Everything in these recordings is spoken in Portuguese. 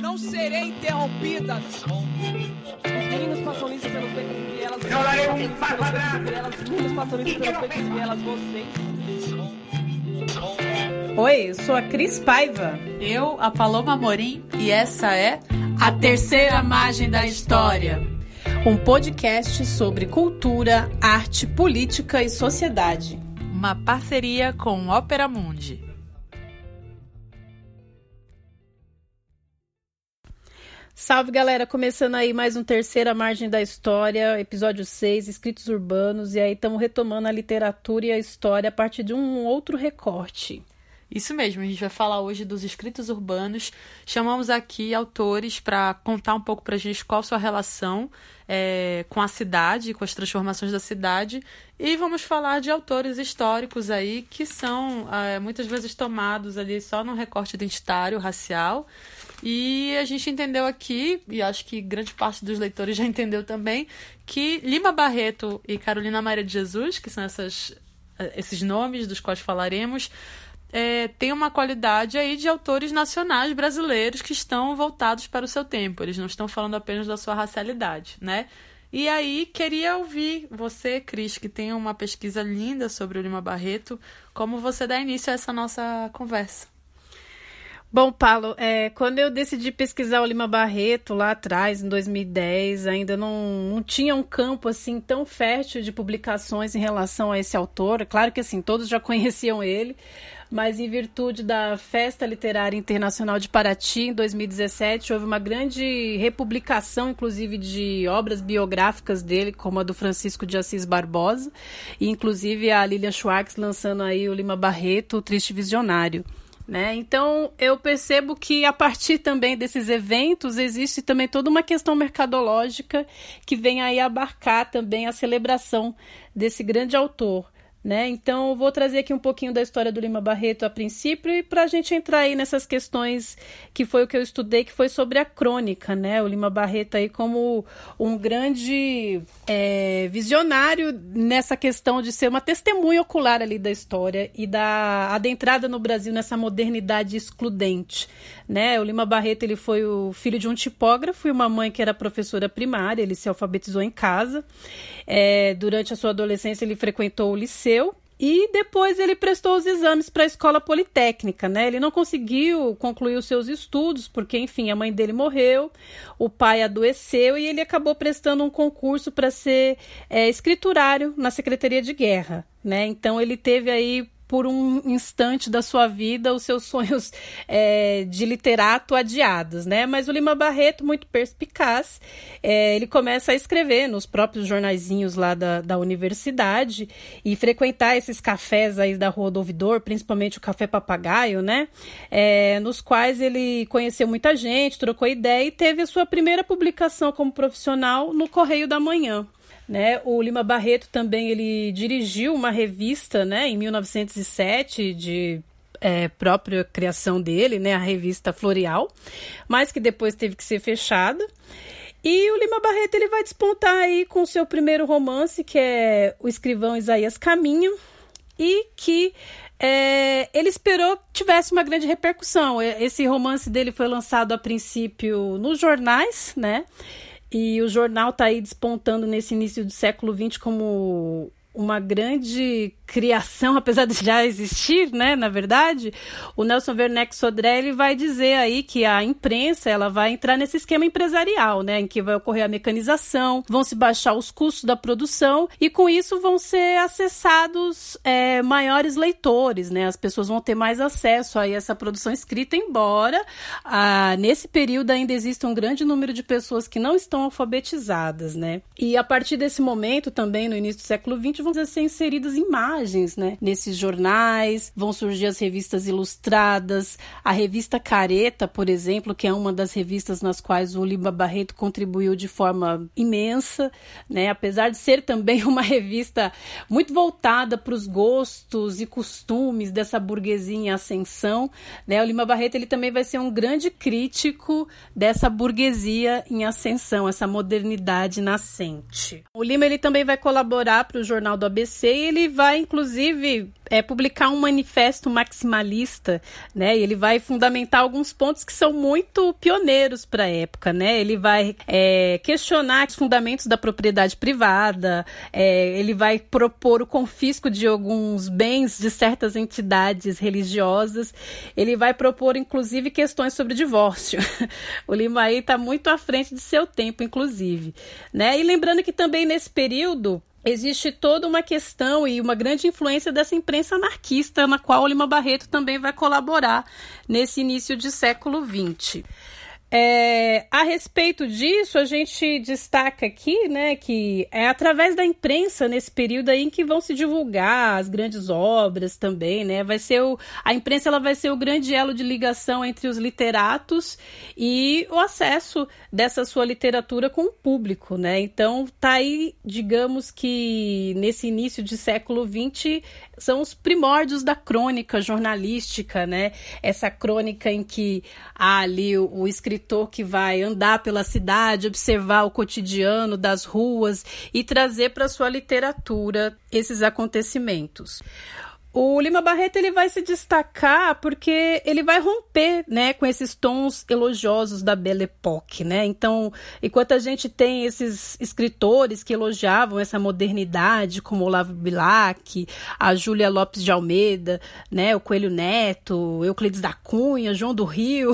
Não serei interrompida. Os meninos passam isso pelos becos e vielas. Eu darei um passo atrás. Os meninos passam isso pelos becos e vielas. Vocês. Oi, eu sou a Cris Paiva. Eu, a Paloma Morim, e essa é A Terceira Margem da História. Um podcast sobre cultura, arte, política e sociedade. Uma parceria com Ópera Mundi. Salve galera, começando aí mais um Terceira Margem da História, episódio 6, Escritos Urbanos, e aí estamos retomando a literatura e a história a partir de um outro recorte. Isso mesmo, a gente vai falar hoje dos escritos urbanos. Chamamos aqui autores para contar um pouco para a gente qual sua relação é, com a cidade, com as transformações da cidade. E vamos falar de autores históricos aí que são é, muitas vezes tomados ali só no recorte identitário, racial. E a gente entendeu aqui, e acho que grande parte dos leitores já entendeu também, que Lima Barreto e Carolina Maria de Jesus, que são essas, esses nomes dos quais falaremos, é, tem uma qualidade aí de autores nacionais brasileiros que estão voltados para o seu tempo. Eles não estão falando apenas da sua racialidade, né? E aí, queria ouvir você, Cris, que tem uma pesquisa linda sobre o Lima Barreto, como você dá início a essa nossa conversa. Bom, Paulo, é, quando eu decidi pesquisar o Lima Barreto lá atrás, em 2010, ainda não, não tinha um campo assim tão fértil de publicações em relação a esse autor. Claro que assim, todos já conheciam ele, mas em virtude da Festa Literária Internacional de Paraty, em 2017, houve uma grande republicação, inclusive, de obras biográficas dele, como a do Francisco de Assis Barbosa, e inclusive a Lilian Schwartz lançando aí o Lima Barreto, o Triste Visionário. Né? Então, eu percebo que a partir também desses eventos existe também toda uma questão mercadológica que vem aí abarcar também a celebração desse grande autor. Né? Então, vou trazer aqui um pouquinho da história do Lima Barreto a princípio e para a gente entrar aí nessas questões que foi o que eu estudei, que foi sobre a crônica, né? O Lima Barreto aí como um grande é, visionário nessa questão de ser uma testemunha ocular ali da história e da adentrada no Brasil nessa modernidade excludente, né? O Lima Barreto ele foi o filho de um tipógrafo e uma mãe que era professora primária, ele se alfabetizou em casa. É, durante a sua adolescência ele frequentou o liceu e depois ele prestou os exames para a escola politécnica, né? Ele não conseguiu concluir os seus estudos, porque, enfim, a mãe dele morreu, o pai adoeceu e ele acabou prestando um concurso para ser é, escriturário na Secretaria de Guerra, né? Então ele teve aí por um instante da sua vida os seus sonhos é, de literato adiados, né? Mas o Lima Barreto, muito perspicaz, é, ele começa a escrever nos próprios jornaizinhos lá da, da universidade e frequentar esses cafés aí da Rua do Ouvidor, principalmente o Café Papagaio, né? É, nos quais ele conheceu muita gente, trocou ideia e teve a sua primeira publicação como profissional no Correio da Manhã. Né? O Lima Barreto também ele dirigiu uma revista né, em 1907 de é, própria criação dele, né, a revista Floreal, mas que depois teve que ser fechada. E o Lima Barreto ele vai despontar aí com seu primeiro romance, que é O Escrivão Isaías Caminho, e que é, ele esperou que tivesse uma grande repercussão. Esse romance dele foi lançado a princípio nos jornais, né? E o jornal está aí despontando nesse início do século XX como uma grande criação, apesar de já existir, né, na verdade, o Nelson Werneck Sodré ele vai dizer aí que a imprensa ela vai entrar nesse esquema empresarial, né, em que vai ocorrer a mecanização, vão se baixar os custos da produção e com isso vão ser acessados é, maiores leitores, né, as pessoas vão ter mais acesso a essa produção escrita, embora ah, nesse período ainda exista um grande número de pessoas que não estão alfabetizadas, né, e a partir desse momento também no início do século XX vão ser inseridas imagens né? Nesses jornais, vão surgir as revistas ilustradas, a revista Careta, por exemplo, que é uma das revistas nas quais o Lima Barreto contribuiu de forma imensa, né? Apesar de ser também uma revista muito voltada para os gostos e costumes dessa burguesia em ascensão, né? O Lima Barreto ele também vai ser um grande crítico dessa burguesia em ascensão, essa modernidade nascente. O Lima ele também vai colaborar para o Jornal do ABC ele vai, inclusive, é, publicar um manifesto maximalista, né? E ele vai fundamentar alguns pontos que são muito pioneiros para a época, né? Ele vai é, questionar os fundamentos da propriedade privada, é, ele vai propor o confisco de alguns bens de certas entidades religiosas, ele vai propor, inclusive, questões sobre divórcio. o Lima aí está muito à frente de seu tempo, inclusive, né? E lembrando que também nesse período existe toda uma questão e uma grande influência dessa imprensa anarquista, na qual o Lima Barreto também vai colaborar nesse início de século XX. É, a respeito disso, a gente destaca aqui, né, que é através da imprensa nesse período aí em que vão se divulgar as grandes obras também, né? Vai ser o, a imprensa ela vai ser o grande elo de ligação entre os literatos e o acesso dessa sua literatura com o público, né? Então tá aí, digamos que nesse início de século XX são os primórdios da crônica jornalística, né? Essa crônica em que há ali o, o escritor que vai andar pela cidade, observar o cotidiano das ruas e trazer para sua literatura esses acontecimentos. O Lima Barreto ele vai se destacar porque ele vai romper, né, com esses tons elogiosos da Belle Époque, né? Então, enquanto a gente tem esses escritores que elogiavam essa modernidade, como Olavo Bilac, a Júlia Lopes de Almeida, né, o Coelho Neto, Euclides da Cunha, João do Rio,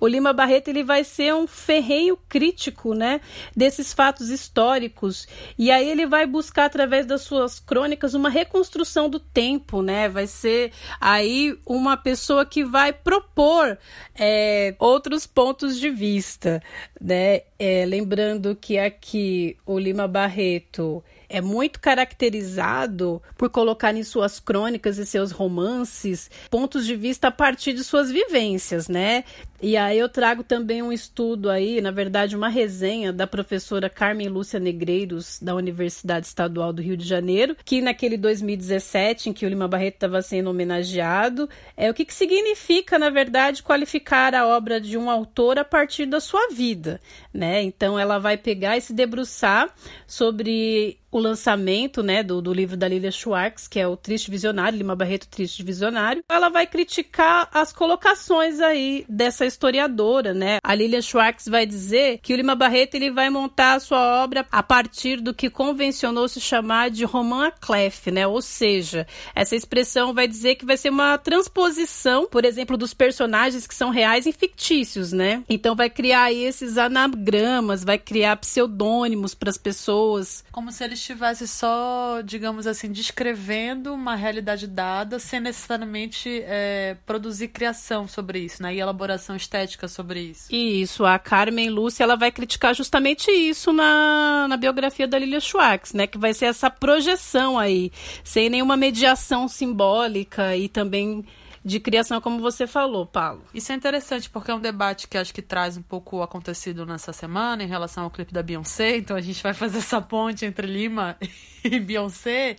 o Lima Barreto ele vai ser um ferrenho crítico, né, desses fatos históricos. E aí ele vai buscar através das suas crônicas uma reconstrução do tempo, né? Né? Vai ser aí uma pessoa que vai propor é, outros pontos de vista, né? É, lembrando que aqui o Lima Barreto é muito caracterizado por colocar em suas crônicas e seus romances pontos de vista a partir de suas vivências, né? E aí eu trago também um estudo aí, na verdade, uma resenha da professora Carmen Lúcia Negreiros, da Universidade Estadual do Rio de Janeiro, que naquele 2017, em que o Lima Barreto estava sendo homenageado, é o que, que significa, na verdade, qualificar a obra de um autor a partir da sua vida, né? Então ela vai pegar e se debruçar sobre o lançamento né, do, do livro da Lilia Schwartz, que é o Triste Visionário, Lima Barreto Triste Visionário, ela vai criticar as colocações aí dessa historiadora, né? A Lilia Schwartz vai dizer que o Lima Barreto ele vai montar a sua obra a partir do que convencionou se chamar de roman clef, né? Ou seja, essa expressão vai dizer que vai ser uma transposição, por exemplo, dos personagens que são reais em fictícios, né? Então vai criar aí esses anagramas, vai criar pseudônimos para as pessoas. Como se eles estivesse só, digamos assim, descrevendo uma realidade dada, sem necessariamente é, produzir criação sobre isso, né? E elaboração estética sobre isso. Isso, a Carmen Lúcia, ela vai criticar justamente isso na, na biografia da Lilia Schwartz, né? Que vai ser essa projeção aí, sem nenhuma mediação simbólica e também de criação, como você falou, Paulo. Isso é interessante, porque é um debate que acho que traz um pouco o acontecido nessa semana em relação ao clipe da Beyoncé. Então a gente vai fazer essa ponte entre Lima e Beyoncé.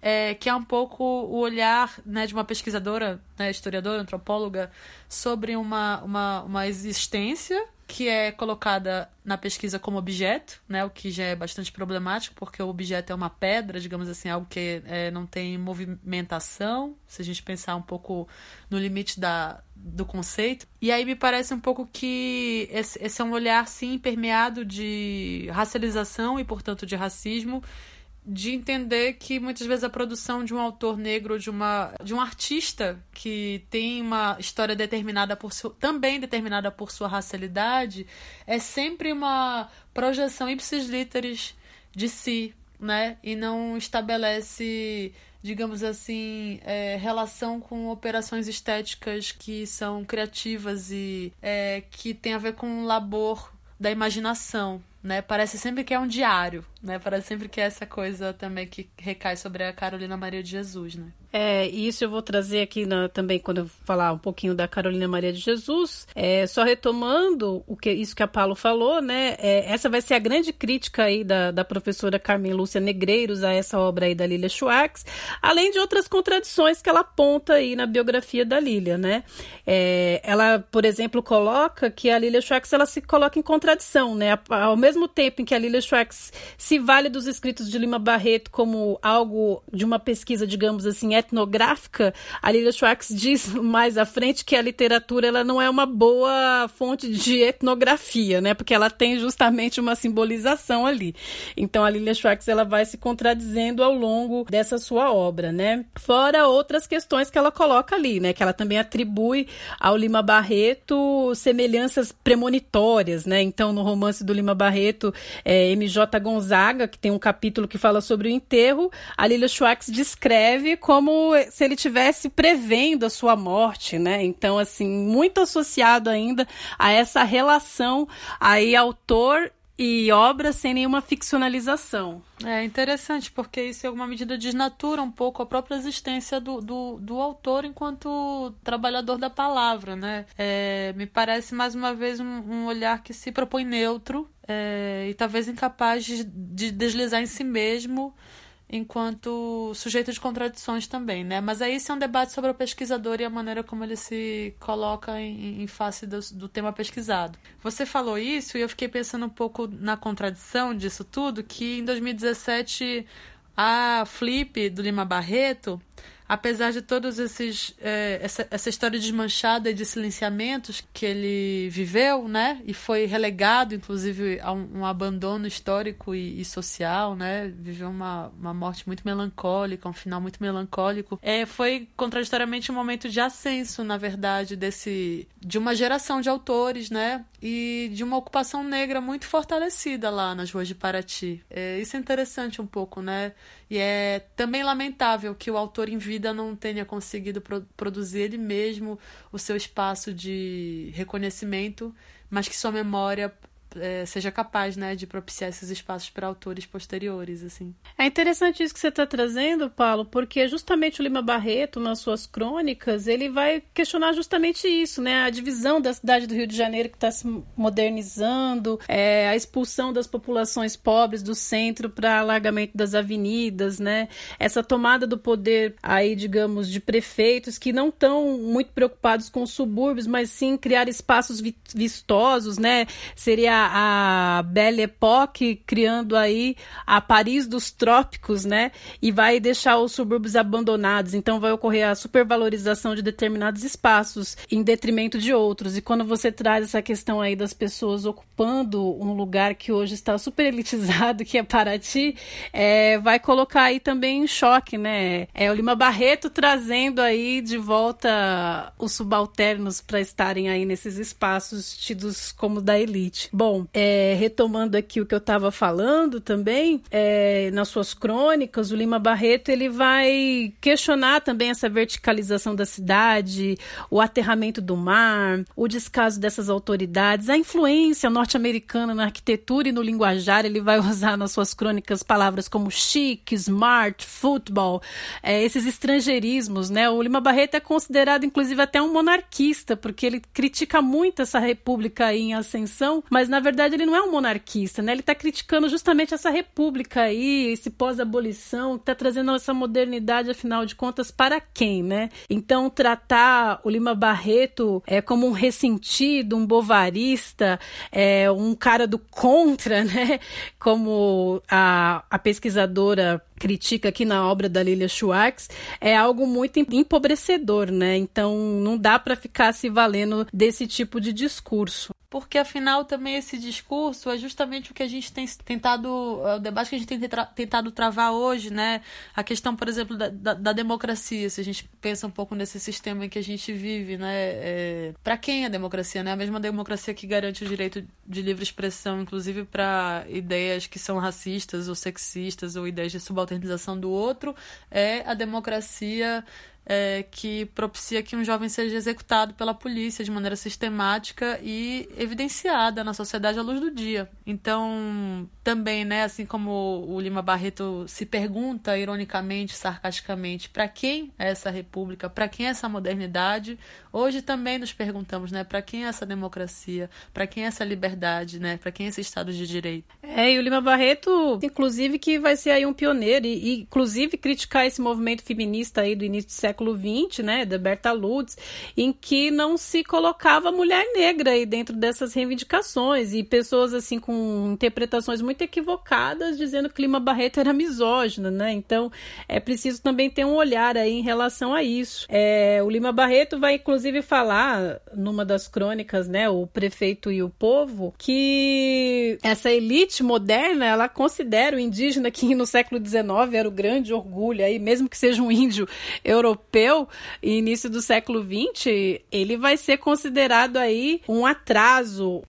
É, que é um pouco o olhar né, de uma pesquisadora, né, historiadora, antropóloga, sobre uma, uma, uma existência que é colocada na pesquisa como objeto, né, o que já é bastante problemático, porque o objeto é uma pedra, digamos assim, algo que é, não tem movimentação, se a gente pensar um pouco no limite da, do conceito. E aí me parece um pouco que esse, esse é um olhar, sim, permeado de racialização e, portanto, de racismo, de entender que muitas vezes a produção de um autor negro, de uma de um artista que tem uma história determinada por seu, também determinada por sua racialidade, é sempre uma projeção ipsis literis de si, né? E não estabelece, digamos assim, é, relação com operações estéticas que são criativas e é, que tem a ver com um labor da imaginação, né? Parece sempre que é um diário, né? Parece sempre que é essa coisa também que recai sobre a Carolina Maria de Jesus, né? É, isso eu vou trazer aqui na, também quando eu falar um pouquinho da Carolina Maria de Jesus. É, só retomando o que isso que a Paulo falou, né? É, essa vai ser a grande crítica aí da, da professora Carmen Lúcia Negreiros a essa obra aí da Lilia Schwartz, além de outras contradições que ela aponta aí na biografia da Lilia, né? É, ela, por exemplo, coloca que a Lilia Schwartz ela se coloca em contradição, né? Ao mesmo tempo em que a Lilia Schwartz se vale dos escritos de Lima Barreto como algo de uma pesquisa, digamos assim, etnográfica, a Lilia Schwartz diz mais à frente que a literatura ela não é uma boa fonte de etnografia, né? Porque ela tem justamente uma simbolização ali. Então a Lilia Schwartz ela vai se contradizendo ao longo dessa sua obra, né? Fora outras questões que ela coloca ali, né? Que ela também atribui ao Lima Barreto semelhanças premonitórias, né? Então no romance do Lima Barreto, é, MJ Gonzaga, que tem um capítulo que fala sobre o enterro, a Lilia Schwartz descreve como se ele tivesse prevendo a sua morte, né? Então assim, muito associado ainda a essa relação aí autor e obra sem nenhuma ficcionalização. É interessante, porque isso, em alguma medida, desnatura um pouco a própria existência do, do, do autor enquanto trabalhador da palavra, né? É, me parece, mais uma vez, um, um olhar que se propõe neutro é, e talvez incapaz de, de deslizar em si mesmo enquanto sujeito de contradições também, né? Mas aí isso é um debate sobre o pesquisador e a maneira como ele se coloca em, em face do, do, tema pesquisado. Você falou isso e eu fiquei pensando um pouco na contradição disso tudo, que em 2017 a Flip do Lima Barreto apesar de todos esses é, essa, essa história desmanchada de silenciamentos que ele viveu, né, e foi relegado, inclusive, a um, um abandono histórico e, e, social, né, viveu uma, uma morte muito melancólica, um final muito melancólico, é, foi contraditoriamente um momento de ascenso, na verdade, desse de uma geração de autores, né, e de uma ocupação negra muito fortalecida lá nas ruas de Paraty. É, isso é interessante um pouco, né, e é também lamentável que o autor em vida não tenha conseguido pro produzir ele mesmo o seu espaço de reconhecimento, mas que sua memória é, seja capaz, né, de propiciar esses espaços para autores posteriores, assim. É interessante isso que você está trazendo, Paulo, porque justamente o Lima Barreto, nas suas crônicas, ele vai questionar justamente isso, né, a divisão da cidade do Rio de Janeiro que está se modernizando, é, a expulsão das populações pobres do centro para alargamento das avenidas, né, essa tomada do poder aí, digamos, de prefeitos que não estão muito preocupados com os subúrbios, mas sim criar espaços vistosos, né, seria a Belle Époque criando aí a Paris dos trópicos, né? E vai deixar os subúrbios abandonados. Então vai ocorrer a supervalorização de determinados espaços em detrimento de outros. E quando você traz essa questão aí das pessoas ocupando um lugar que hoje está super elitizado, que é Paraty, é, vai colocar aí também em choque, né? É o Lima Barreto trazendo aí de volta os subalternos para estarem aí nesses espaços tidos como da elite. Bom, Bom, é, retomando aqui o que eu estava falando também, é, nas suas crônicas, o Lima Barreto ele vai questionar também essa verticalização da cidade, o aterramento do mar, o descaso dessas autoridades, a influência norte-americana na arquitetura e no linguajar. Ele vai usar nas suas crônicas palavras como chique, smart, futebol, é, esses estrangeirismos, né? O Lima Barreto é considerado, inclusive, até um monarquista, porque ele critica muito essa república em ascensão, mas na na verdade, ele não é um monarquista, né? Ele está criticando justamente essa república aí, esse pós-abolição, que está trazendo essa modernidade, afinal de contas, para quem, né? Então, tratar o Lima Barreto é, como um ressentido, um bovarista, é, um cara do contra, né? Como a, a pesquisadora critica aqui na obra da Lilia Schwartz, é algo muito empobrecedor, né? Então não dá para ficar se valendo desse tipo de discurso porque afinal também esse discurso é justamente o que a gente tem tentado, é o debate que a gente tem tentado travar hoje, né? A questão, por exemplo, da, da, da, democracia, se a gente pensa um pouco nesse sistema em que a gente vive, né? É, para quem é democracia, né? A mesma democracia que garante o direito de livre expressão, inclusive para ideias que são racistas ou sexistas ou ideias de subalternização do outro, é a democracia é, que propicia que um jovem seja executado pela polícia de maneira sistemática e evidenciada na sociedade à luz do dia. Então, também, né, assim como o Lima Barreto se pergunta ironicamente, sarcasticamente, para quem é essa república, para quem é essa modernidade, hoje também nos perguntamos, né, para quem é essa democracia, para quem é essa liberdade, né, para quem é esse estado de direito. É, e o Lima Barreto, inclusive que vai ser aí um pioneiro e, e inclusive criticar esse movimento feminista aí do início do século século XX, né, da Berta Lutz, em que não se colocava mulher negra aí dentro dessas reivindicações e pessoas assim com interpretações muito equivocadas dizendo que Lima Barreto era misógina, né? Então é preciso também ter um olhar aí em relação a isso. É, o Lima Barreto vai inclusive falar numa das crônicas, né, o prefeito e o povo, que essa elite moderna ela considera o indígena que no século XIX era o grande orgulho aí, mesmo que seja um índio europeu, início do século XX, ele vai ser considerado aí um atraso.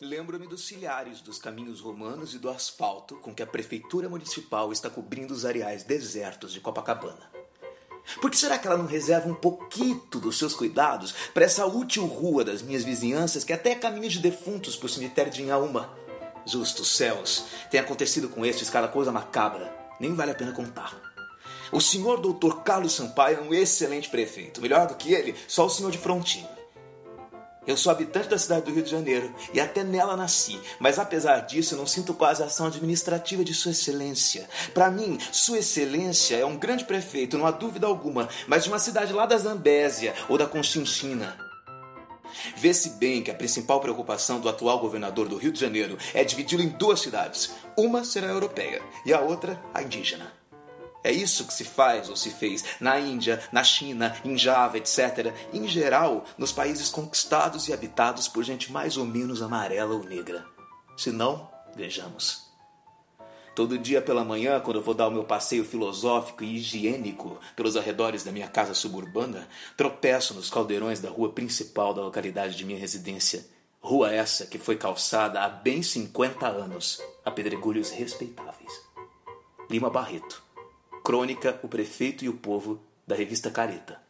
Lembro-me dos silhares dos caminhos romanos e do asfalto com que a prefeitura municipal está cobrindo os areais desertos de Copacabana. Por que será que ela não reserva um pouquinho dos seus cuidados para essa útil rua das minhas vizinhanças que até é caminho de defuntos para o cemitério de Inhaúma? Justos céus, tem acontecido com estes cada coisa macabra, nem vale a pena contar. O senhor doutor Carlos Sampaio é um excelente prefeito, melhor do que ele, só o senhor de Frontinho. Eu sou habitante da cidade do Rio de Janeiro e até nela nasci, mas apesar disso eu não sinto quase a ação administrativa de Sua Excelência. Para mim, Sua Excelência é um grande prefeito, não há dúvida alguma, mas de uma cidade lá da Zambésia ou da Conchinchina. Vê-se bem que a principal preocupação do atual governador do Rio de Janeiro é dividi-lo em duas cidades. Uma será a europeia e a outra a indígena. É isso que se faz ou se fez na Índia, na China, em Java, etc. Em geral, nos países conquistados e habitados por gente mais ou menos amarela ou negra. Se não, vejamos. Todo dia pela manhã, quando eu vou dar o meu passeio filosófico e higiênico pelos arredores da minha casa suburbana, tropeço nos caldeirões da rua principal da localidade de minha residência. Rua essa que foi calçada há bem 50 anos a pedregulhos respeitáveis. Lima Barreto Crônica, o Prefeito e o Povo, da revista Careta.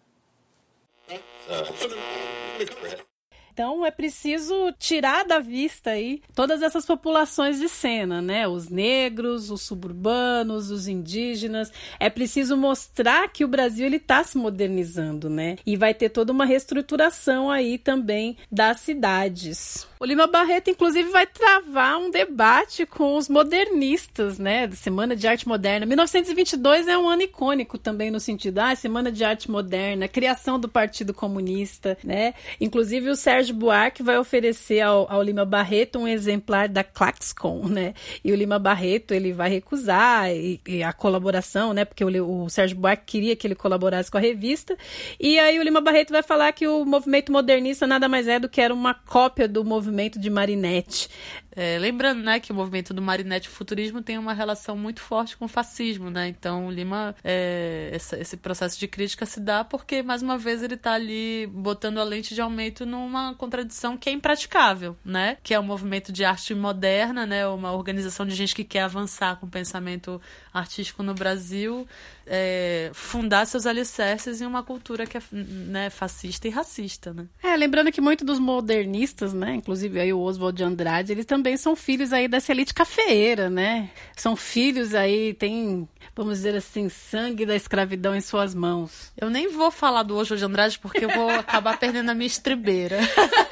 Então é preciso tirar da vista aí todas essas populações de cena, né? Os negros, os suburbanos, os indígenas. É preciso mostrar que o Brasil ele está se modernizando, né? E vai ter toda uma reestruturação aí também das cidades. O Lima Barreto, inclusive, vai travar um debate com os modernistas, né? Da Semana de Arte Moderna. 1922 é um ano icônico também no sentido, ah, Semana de Arte Moderna, criação do Partido Comunista, né? Inclusive o Sérgio Buarque vai oferecer ao, ao Lima Barreto um exemplar da Claxcon, né? E o Lima Barreto, ele vai recusar e, e a colaboração, né? Porque o, o Sérgio Buarque queria que ele colaborasse com a revista. E aí o Lima Barreto vai falar que o movimento modernista nada mais é do que era uma cópia do movimento movimento de Marinette. É, lembrando, né, que o movimento do Marinette Futurismo tem uma relação muito forte com o fascismo, né? Então, Lima, é, essa, esse processo de crítica se dá porque, mais uma vez, ele está ali botando a lente de aumento numa contradição que é impraticável, né? Que é um movimento de arte moderna, né? Uma organização de gente que quer avançar com o pensamento artístico no Brasil, é, fundar seus alicerces em uma cultura que é né, fascista e racista, né? É, lembrando que muitos dos modernistas, né? Inclusive aí o Oswald de Andrade, ele também também são filhos aí dessa elite cafeeira, né? São filhos aí, tem, vamos dizer assim, sangue da escravidão em suas mãos. Eu nem vou falar do Ojo de Andrade porque eu vou acabar perdendo a minha estribeira.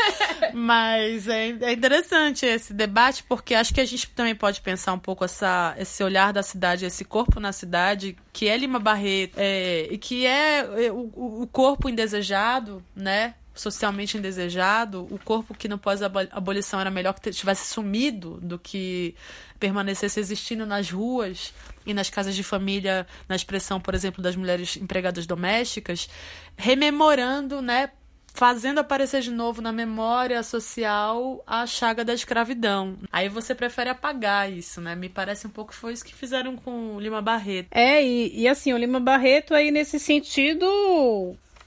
Mas é, é, interessante esse debate porque acho que a gente também pode pensar um pouco essa, esse olhar da cidade, esse corpo na cidade, que é Lima Barreto, é, e que é, é o, o corpo indesejado, né? Socialmente indesejado, o corpo que no pós-abolição era melhor que tivesse sumido do que permanecesse existindo nas ruas e nas casas de família, na expressão, por exemplo, das mulheres empregadas domésticas, rememorando, né, fazendo aparecer de novo na memória social a chaga da escravidão. Aí você prefere apagar isso, né? Me parece um pouco que foi isso que fizeram com o Lima Barreto. É, e, e assim, o Lima Barreto aí nesse sentido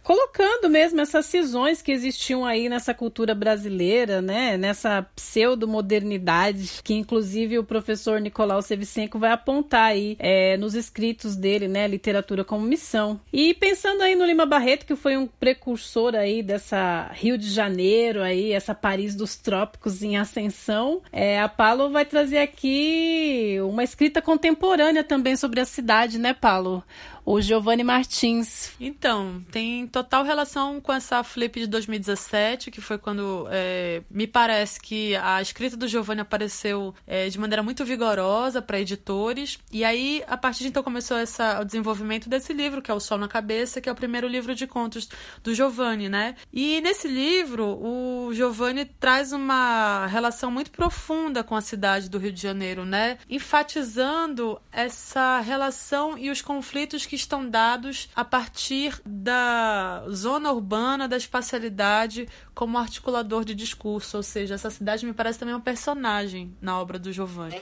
colocando mesmo essas cisões que existiam aí nessa cultura brasileira, né? Nessa pseudo-modernidade que inclusive o professor Nicolau Sevicenko vai apontar aí é, nos escritos dele, né? Literatura como missão. E pensando aí no Lima Barreto, que foi um precursor aí dessa Rio de Janeiro aí, essa Paris dos trópicos em ascensão, é, a Paulo vai trazer aqui uma escrita contemporânea também sobre a cidade, né, Paulo? O Giovanni Martins. Então, tem total relação com essa Flip de 2017, que foi quando é, me parece que a escrita do Giovanni apareceu é, de maneira muito vigorosa para editores. E aí, a partir de então, começou essa, o desenvolvimento desse livro, que é O Sol na Cabeça, que é o primeiro livro de contos do Giovanni, né? E nesse livro, o Giovanni traz uma relação muito profunda com a cidade do Rio de Janeiro, né? Enfatizando essa relação e os conflitos que estão dados a partir da zona urbana, da espacialidade como articulador de discurso, ou seja, essa cidade me parece também um personagem na obra do Giovanni.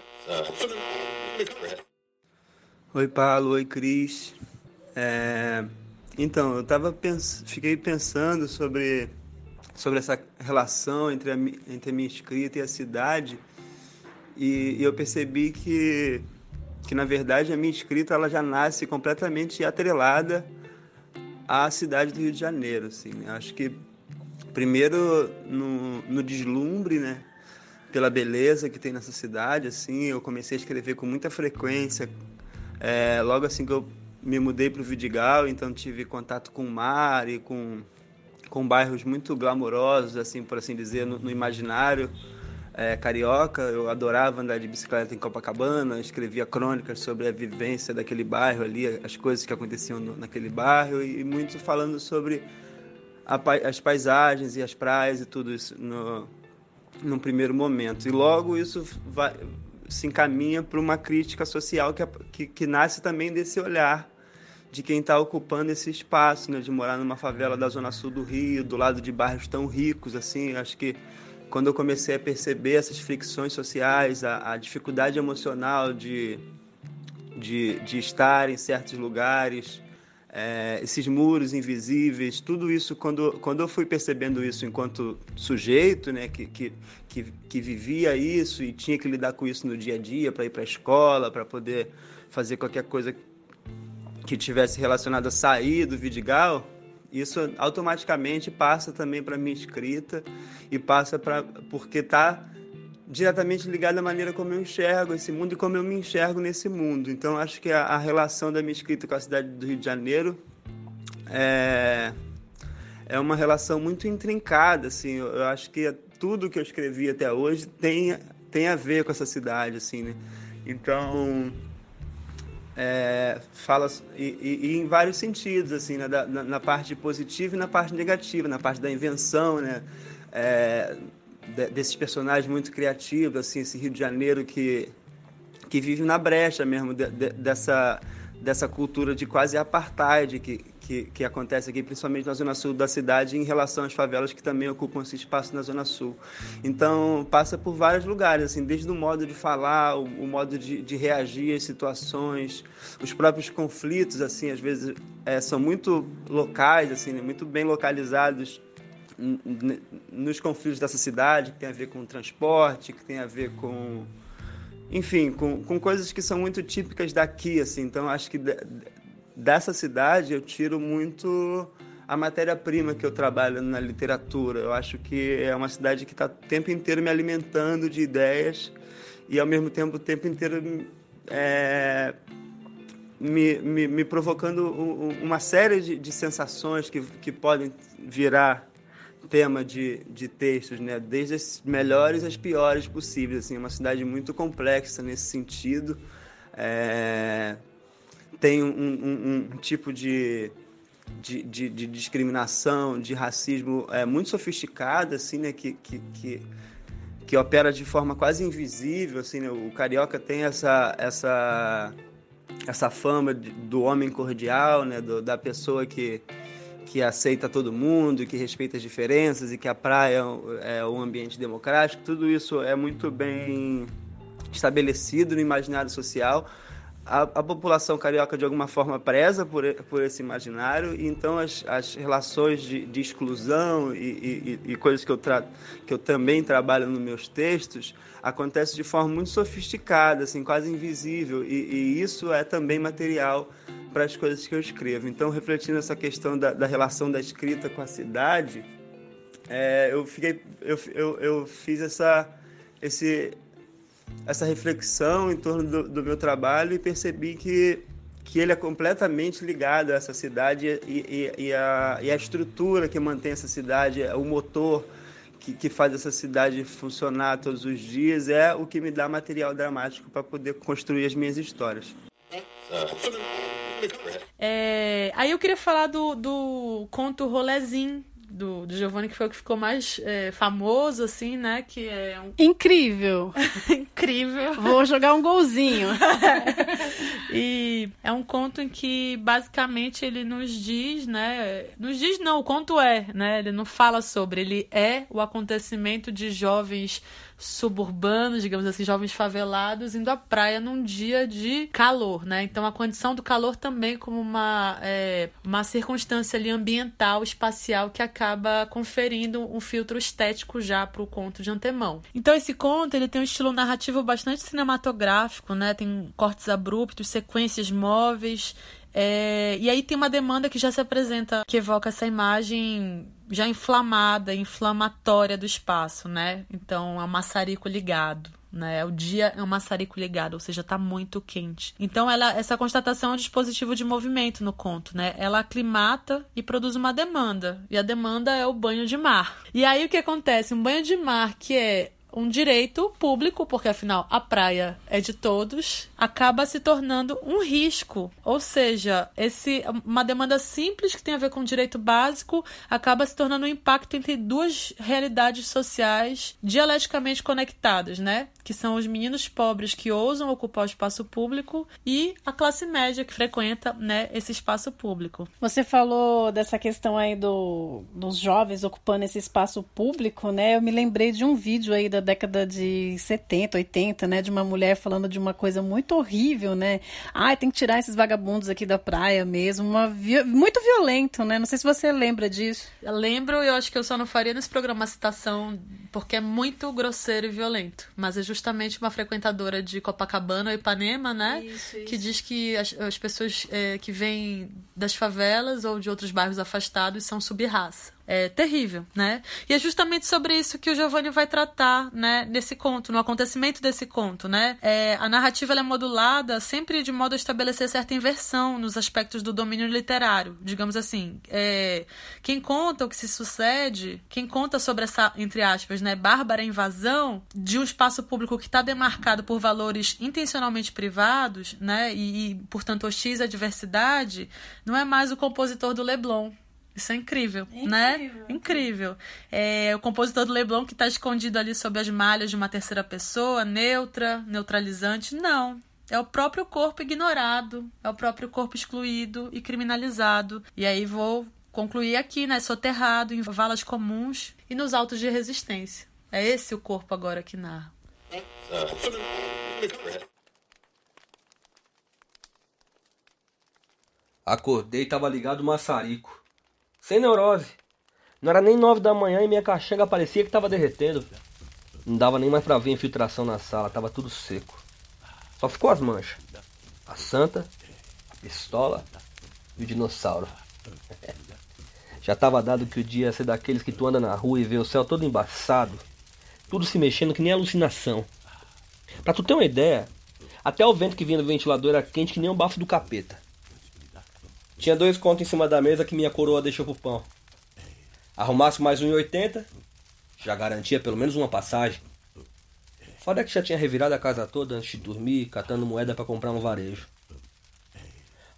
Oi, Paulo. Oi, Cris. É... Então, eu tava pens... fiquei pensando sobre, sobre essa relação entre a, entre a minha escrita e a cidade e, e eu percebi que que na verdade a minha escrita ela já nasce completamente atrelada à cidade do Rio de Janeiro, assim. Né? Acho que primeiro no, no deslumbre, né, pela beleza que tem nessa cidade, assim, eu comecei a escrever com muita frequência. É, logo assim que eu me mudei para o Vidigal, então tive contato com o mar e com com bairros muito glamourosos, assim por assim dizer, no, no imaginário é, carioca, eu adorava andar de bicicleta em Copacabana, escrevia crônicas sobre a vivência daquele bairro ali, as coisas que aconteciam no, naquele bairro e, e muito falando sobre a, as paisagens e as praias e tudo isso no, num primeiro momento. E logo isso vai, se encaminha para uma crítica social que, que, que nasce também desse olhar de quem está ocupando esse espaço, né, de morar numa favela da zona sul do Rio, do lado de bairros tão ricos assim. Acho que quando eu comecei a perceber essas fricções sociais, a, a dificuldade emocional de, de, de, estar em certos lugares, é, esses muros invisíveis, tudo isso, quando, quando eu fui percebendo isso enquanto sujeito, né, que, que, que, que vivia isso e tinha que lidar com isso no dia a dia, para ir para a escola, para poder fazer qualquer coisa que tivesse relacionado a sair do Vidigal, isso automaticamente passa também para minha escrita e passa para porque está diretamente ligado à maneira como eu enxergo esse mundo e como eu me enxergo nesse mundo. Então acho que a, a relação da minha escrita com a cidade do Rio de Janeiro é é uma relação muito intrincada, assim. Eu, eu acho que tudo que eu escrevi até hoje tem tem a ver com essa cidade, assim, né? Então é, fala e, e, e, em vários sentidos assim né? na, na, parte positiva e na parte negativa na parte da invenção né é, de, desses personagens muito criativos assim esse Rio de Janeiro que que vive na brecha mesmo de, de, dessa dessa cultura de quase apartheid que, que, que, acontece aqui, principalmente na zona sul da cidade, em relação às favelas que também ocupam esse espaço na zona sul. Então, passa por vários lugares, assim, desde o modo de falar, o, o modo de, de, reagir às situações, os próprios conflitos, assim, às vezes é, são muito locais, assim, né, muito bem localizados nos conflitos dessa cidade, que tem a ver com transporte, que tem a ver com enfim, com, com coisas que são muito típicas daqui, assim. Então, acho que dessa cidade eu tiro muito a matéria-prima que eu trabalho na literatura. Eu acho que é uma cidade que está o tempo inteiro me alimentando de ideias e, ao mesmo tempo, o tempo inteiro é, me, me, me, provocando uma série de, de sensações que, que podem virar tema de, de textos, né? Desde as melhores às piores possíveis. Assim, é uma cidade muito complexa nesse sentido. É... Tem um, um, um tipo de, de, de, de, discriminação, de racismo é, muito sofisticado, assim, né? Que, que, que, que opera de forma quase invisível, assim, né? O carioca tem essa essa essa fama de, do homem cordial, né? Do, da pessoa que que aceita todo mundo, que respeita as diferenças e que a praia é um ambiente democrático, tudo isso é muito bem estabelecido no imaginário social. A, a população carioca, de alguma forma, preza por, por esse imaginário, e então as, as relações de, de exclusão e, e, e coisas que eu, tra que eu também trabalho nos meus textos acontecem de forma muito sofisticada, assim, quase invisível, e, e isso é também material para as coisas que eu escrevo. Então, refletindo essa questão da, da relação da escrita com a cidade, é, eu fiquei, eu, eu, eu, fiz essa, esse, essa reflexão em torno do, do, meu trabalho e percebi que, que ele é completamente ligado a essa cidade e, e, e, a, e a estrutura que mantém essa cidade, o motor que, que faz essa cidade funcionar todos os dias é o que me dá material dramático para poder construir as minhas histórias. É, aí eu queria falar do, do conto Rolezinho, do, do Giovanni, que foi o que ficou mais é, famoso, assim, né? Que é um... Incrível! Incrível! Vou jogar um golzinho! e é um conto em que, basicamente, ele nos diz, né? Nos diz não, o conto é, né? Ele não fala sobre, ele é o acontecimento de jovens suburbanos, digamos assim, jovens favelados, indo à praia num dia de calor, né? Então a condição do calor também como uma, é, uma circunstância ali ambiental, espacial, que acaba conferindo um filtro estético já para o conto de antemão. Então esse conto ele tem um estilo narrativo bastante cinematográfico, né? Tem cortes abruptos, sequências móveis é, e aí tem uma demanda que já se apresenta, que evoca essa imagem já inflamada, inflamatória do espaço, né? Então é um maçarico ligado. Né? O dia é um maçarico ligado, ou seja, está muito quente. Então, ela, essa constatação é um dispositivo de movimento no conto, né? Ela aclimata e produz uma demanda. E a demanda é o banho de mar. E aí o que acontece? Um banho de mar que é um direito público, porque afinal a praia é de todos, acaba se tornando um risco. Ou seja, esse uma demanda simples que tem a ver com direito básico acaba se tornando um impacto entre duas realidades sociais dialeticamente conectadas, né? Que são os meninos pobres que ousam ocupar o espaço público e a classe média que frequenta, né, esse espaço público. Você falou dessa questão aí do, dos jovens ocupando esse espaço público, né? Eu me lembrei de um vídeo aí da da década de 70, 80, né? De uma mulher falando de uma coisa muito horrível, né? Ai, tem que tirar esses vagabundos aqui da praia mesmo. Uma vi muito violento, né? Não sei se você lembra disso. Eu lembro e eu acho que eu só não faria nesse programa a citação porque é muito grosseiro e violento. Mas é justamente uma frequentadora de Copacabana ou Ipanema, né? Isso, isso. Que diz que as, as pessoas é, que vêm das favelas ou de outros bairros afastados são sub-raça é, terrível, né? E é justamente sobre isso que o Giovanni vai tratar, né, nesse conto, no acontecimento desse conto, né? É, a narrativa é modulada sempre de modo a estabelecer certa inversão nos aspectos do domínio literário, digamos assim. É, quem conta o que se sucede, quem conta sobre essa, entre aspas, né, bárbara invasão de um espaço público que está demarcado por valores intencionalmente privados, né, e, e portanto hostis à diversidade, não é mais o compositor do Leblon, isso é incrível, é né? incrível? Incrível. É, o compositor do Leblon que está escondido ali sob as malhas de uma terceira pessoa, neutra, neutralizante. Não. É o próprio corpo ignorado, é o próprio corpo excluído e criminalizado. E aí vou concluir aqui, né? Soterrado em valas comuns e nos autos de resistência. É esse o corpo agora que narra. Acordei e tava ligado o maçarico. Sem neurose. Não era nem nove da manhã e minha caixanga parecia que tava derretendo. Não dava nem mais pra ver infiltração na sala, tava tudo seco. Só ficou as manchas. A santa, a pistola e o dinossauro. Já tava dado que o dia ia ser daqueles que tu anda na rua e vê o céu todo embaçado. Tudo se mexendo que nem alucinação. Pra tu ter uma ideia, até o vento que vinha do ventilador era quente que nem um bafo do capeta. Tinha dois contos em cima da mesa que minha coroa deixou pro pão. Arrumasse mais 1,80, já garantia pelo menos uma passagem. Foda que já tinha revirado a casa toda antes de dormir, catando moeda para comprar um varejo.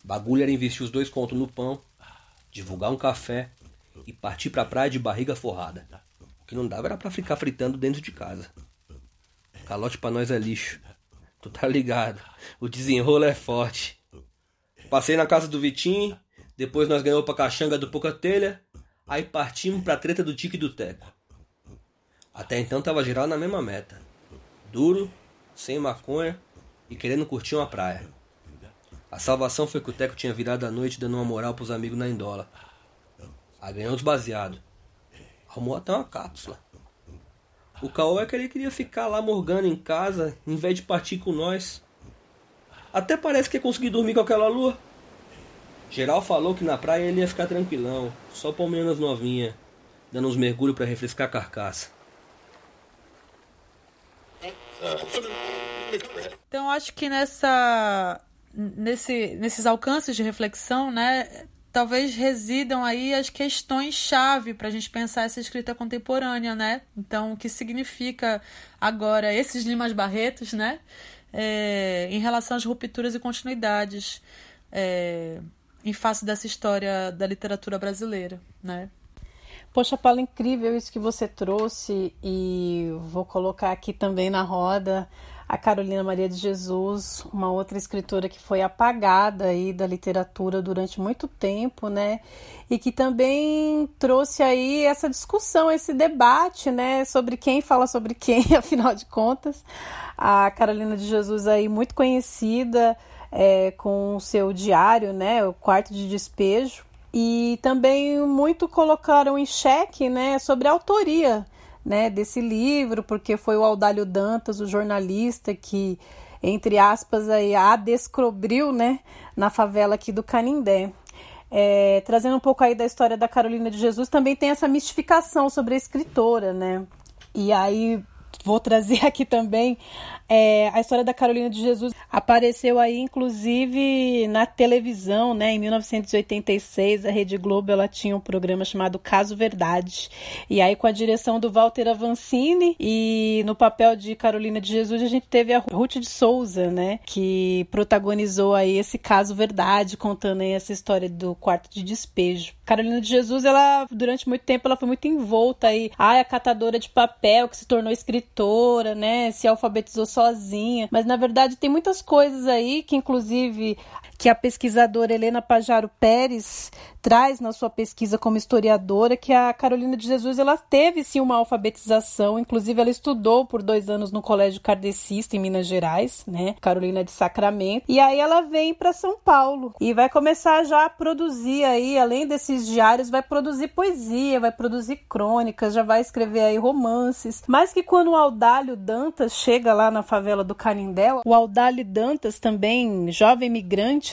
Bagulho era investir os dois contos no pão, divulgar um café e partir pra praia de barriga forrada. O que não dava era pra ficar fritando dentro de casa. Calote pra nós é lixo. Tu tá ligado? O desenrolo é forte. Passei na casa do Vitinho, depois nós ganhamos pra caxanga do Pouca Telha, aí partimos pra treta do Tique do Teco. Até então tava geral na mesma meta. Duro, sem maconha e querendo curtir uma praia. A salvação foi que o Teco tinha virado a noite dando uma moral pros amigos na Indola. Aí ganhou os baseados. Arrumou até uma cápsula. O Caô é que ele queria ficar lá morgando em casa, em vez de partir com nós. Até parece que ia conseguir dormir com aquela lua. Geral falou que na praia ele ia ficar tranquilão, só palmeiras novinha, dando uns mergulhos para refrescar a carcaça. Então acho que nessa nesse, nesses alcances de reflexão, né, talvez residam aí as questões-chave para a gente pensar essa escrita contemporânea, né? Então, o que significa agora esses Limas Barretos, né? É, em relação às rupturas e continuidades é, em face dessa história da literatura brasileira, né? Poxa, Paulo, incrível isso que você trouxe e vou colocar aqui também na roda a Carolina Maria de Jesus, uma outra escritora que foi apagada aí da literatura durante muito tempo, né? E que também trouxe aí essa discussão, esse debate, né, sobre quem fala sobre quem, afinal de contas. A Carolina de Jesus aí muito conhecida é, com o seu diário, né, o quarto de despejo. E também muito colocaram em xeque, né, sobre a autoria né, desse livro, porque foi o Audálio Dantas, o jornalista, que, entre aspas, aí, a descobriu né, na favela aqui do Canindé. É, trazendo um pouco aí da história da Carolina de Jesus, também tem essa mistificação sobre a escritora, né? E aí vou trazer aqui também é, a história da Carolina de Jesus apareceu aí, inclusive, na televisão, né? Em 1986, a Rede Globo ela tinha um programa chamado Caso Verdade. E aí, com a direção do Walter Avancini e no papel de Carolina de Jesus, a gente teve a Ruth de Souza, né? Que protagonizou aí esse caso verdade, contando aí essa história do quarto de despejo. Carolina de Jesus, ela, durante muito tempo, ela foi muito envolta aí. Ah, a catadora de papel que se tornou escritora, né? Se alfabetizou sozinha. Mas na verdade tem muitas coisas aí que, inclusive, que a pesquisadora Helena Pajaro Pérez traz na sua pesquisa como historiadora que a Carolina de Jesus ela teve sim uma alfabetização, inclusive ela estudou por dois anos no Colégio Kardecista em Minas Gerais, né? Carolina de Sacramento. E aí ela vem para São Paulo e vai começar já a produzir aí, além desses diários, vai produzir poesia, vai produzir crônicas, já vai escrever aí romances. Mas que quando o Audálio Dantas chega lá na favela do Canindé, o Audálio Dantas também, jovem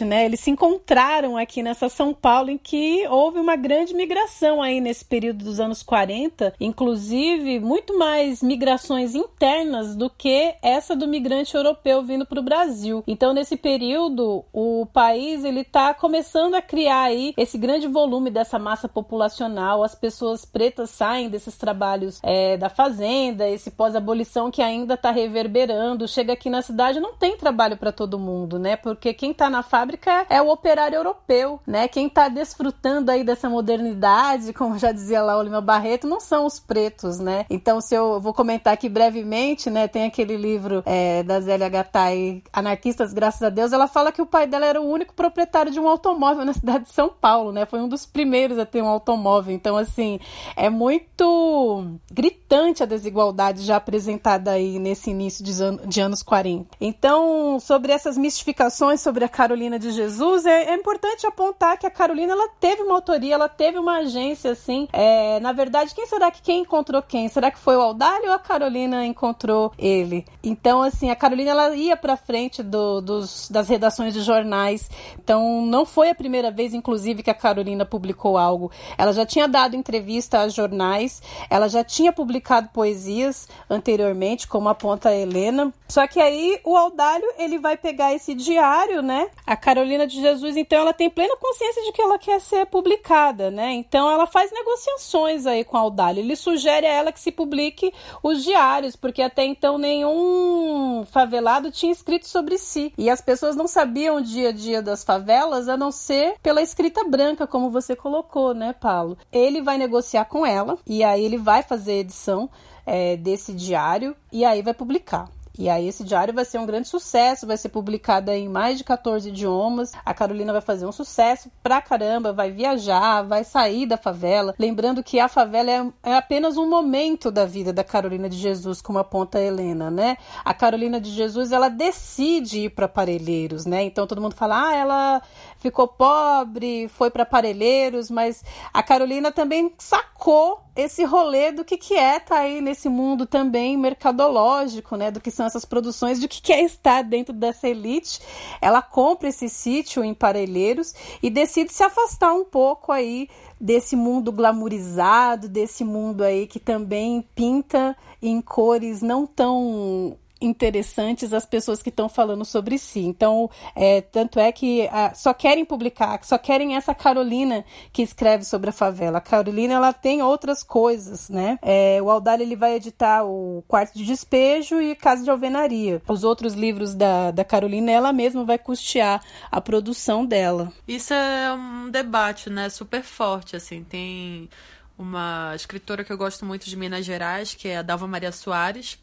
né? Eles se encontraram aqui nessa São Paulo em que que houve uma grande migração aí nesse período dos anos 40, inclusive muito mais migrações internas do que essa do migrante europeu vindo para o Brasil. Então, nesse período, o país ele está começando a criar aí esse grande volume dessa massa populacional. As pessoas pretas saem desses trabalhos é, da fazenda, esse pós-abolição que ainda está reverberando. Chega aqui na cidade, não tem trabalho para todo mundo, né? Porque quem está na fábrica é o operário europeu, né? Quem está desfrutando aí dessa modernidade, como já dizia lá o Lima Barreto, não são os pretos, né? Então, se eu vou comentar aqui brevemente, né? Tem aquele livro é, da Zélia Gattai, Anarquistas, graças a Deus, ela fala que o pai dela era o único proprietário de um automóvel na cidade de São Paulo, né? Foi um dos primeiros a ter um automóvel. Então, assim, é muito gritante a desigualdade já apresentada aí nesse início de, an de anos 40. Então, sobre essas mistificações sobre a Carolina de Jesus, é, é importante apontar que a Carolina ela teve uma autoria, ela teve uma agência, assim. É, na verdade, quem será que quem encontrou quem? Será que foi o Aldalho ou a Carolina encontrou ele? Então, assim, a Carolina ela ia para frente do, dos, das redações de jornais. Então, não foi a primeira vez, inclusive, que a Carolina publicou algo. Ela já tinha dado entrevista a jornais, ela já tinha publicado poesias anteriormente, como aponta a Helena. Só que aí o Aldalho ele vai pegar esse diário, né? A Carolina de Jesus, então, ela tem plena consciência de que ela quer ser publicada, né? Então ela faz negociações aí com a Audálio. Ele sugere a ela que se publique os diários, porque até então nenhum favelado tinha escrito sobre si. E as pessoas não sabiam o dia a dia das favelas a não ser pela escrita branca, como você colocou, né, Paulo? Ele vai negociar com ela e aí ele vai fazer a edição é, desse diário e aí vai publicar. E aí esse diário vai ser um grande sucesso, vai ser publicado em mais de 14 idiomas. A Carolina vai fazer um sucesso pra caramba, vai viajar, vai sair da favela. Lembrando que a favela é, é apenas um momento da vida da Carolina de Jesus, como aponta a Helena, né? A Carolina de Jesus, ela decide ir para Parelheiros, né? Então todo mundo fala: "Ah, ela ficou pobre, foi para Parelheiros", mas a Carolina também sacou esse rolê do que, que é tá aí nesse mundo também mercadológico, né? Do que são essas produções, do que, que é estar dentro dessa elite. Ela compra esse sítio em Parelheiros e decide se afastar um pouco aí desse mundo glamourizado, desse mundo aí que também pinta em cores não tão interessantes as pessoas que estão falando sobre si. Então, é, tanto é que ah, só querem publicar, só querem essa Carolina que escreve sobre a favela. A Carolina, ela tem outras coisas, né? É, o Aldalho, ele vai editar o Quarto de Despejo e Casa de Alvenaria. Os outros livros da, da Carolina, ela mesma vai custear a produção dela. Isso é um debate, né? Super forte, assim. Tem uma escritora que eu gosto muito de Minas Gerais, que é a Dalva Maria Soares,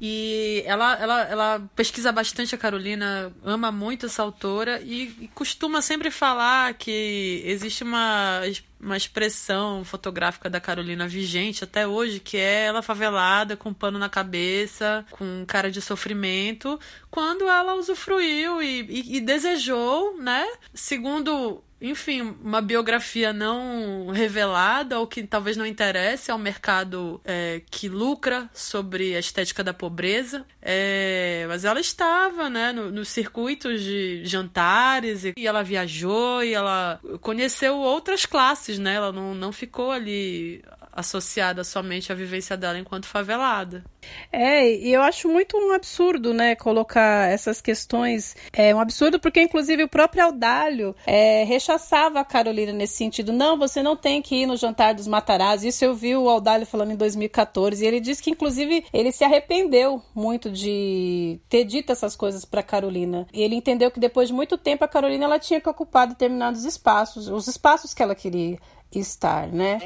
e ela, ela, ela pesquisa bastante a Carolina, ama muito essa autora e, e costuma sempre falar que existe uma, uma expressão fotográfica da Carolina vigente até hoje, que é ela favelada, com pano na cabeça, com cara de sofrimento, quando ela usufruiu e, e, e desejou, né? Segundo enfim, uma biografia não revelada ou que talvez não interesse ao mercado é, que lucra sobre a estética da pobreza. É, mas ela estava né, no, nos circuitos de jantares e, e, ela viajou e ela conheceu outras classes, né? Ela não, não ficou ali associada somente à vivência dela enquanto favelada. É, e eu acho muito um absurdo, né, colocar essas questões. É um absurdo porque, inclusive, o próprio Audálio é, rechaçava a Carolina nesse sentido. Não, você não tem que ir no jantar dos Matarazzi. Isso eu vi o Audálio falando em 2014. E ele disse que, inclusive, ele se arrependeu muito de ter dito essas coisas para Carolina. E ele entendeu que depois de muito tempo a Carolina ela tinha que ocupar determinados espaços, os espaços que ela queria estar, né?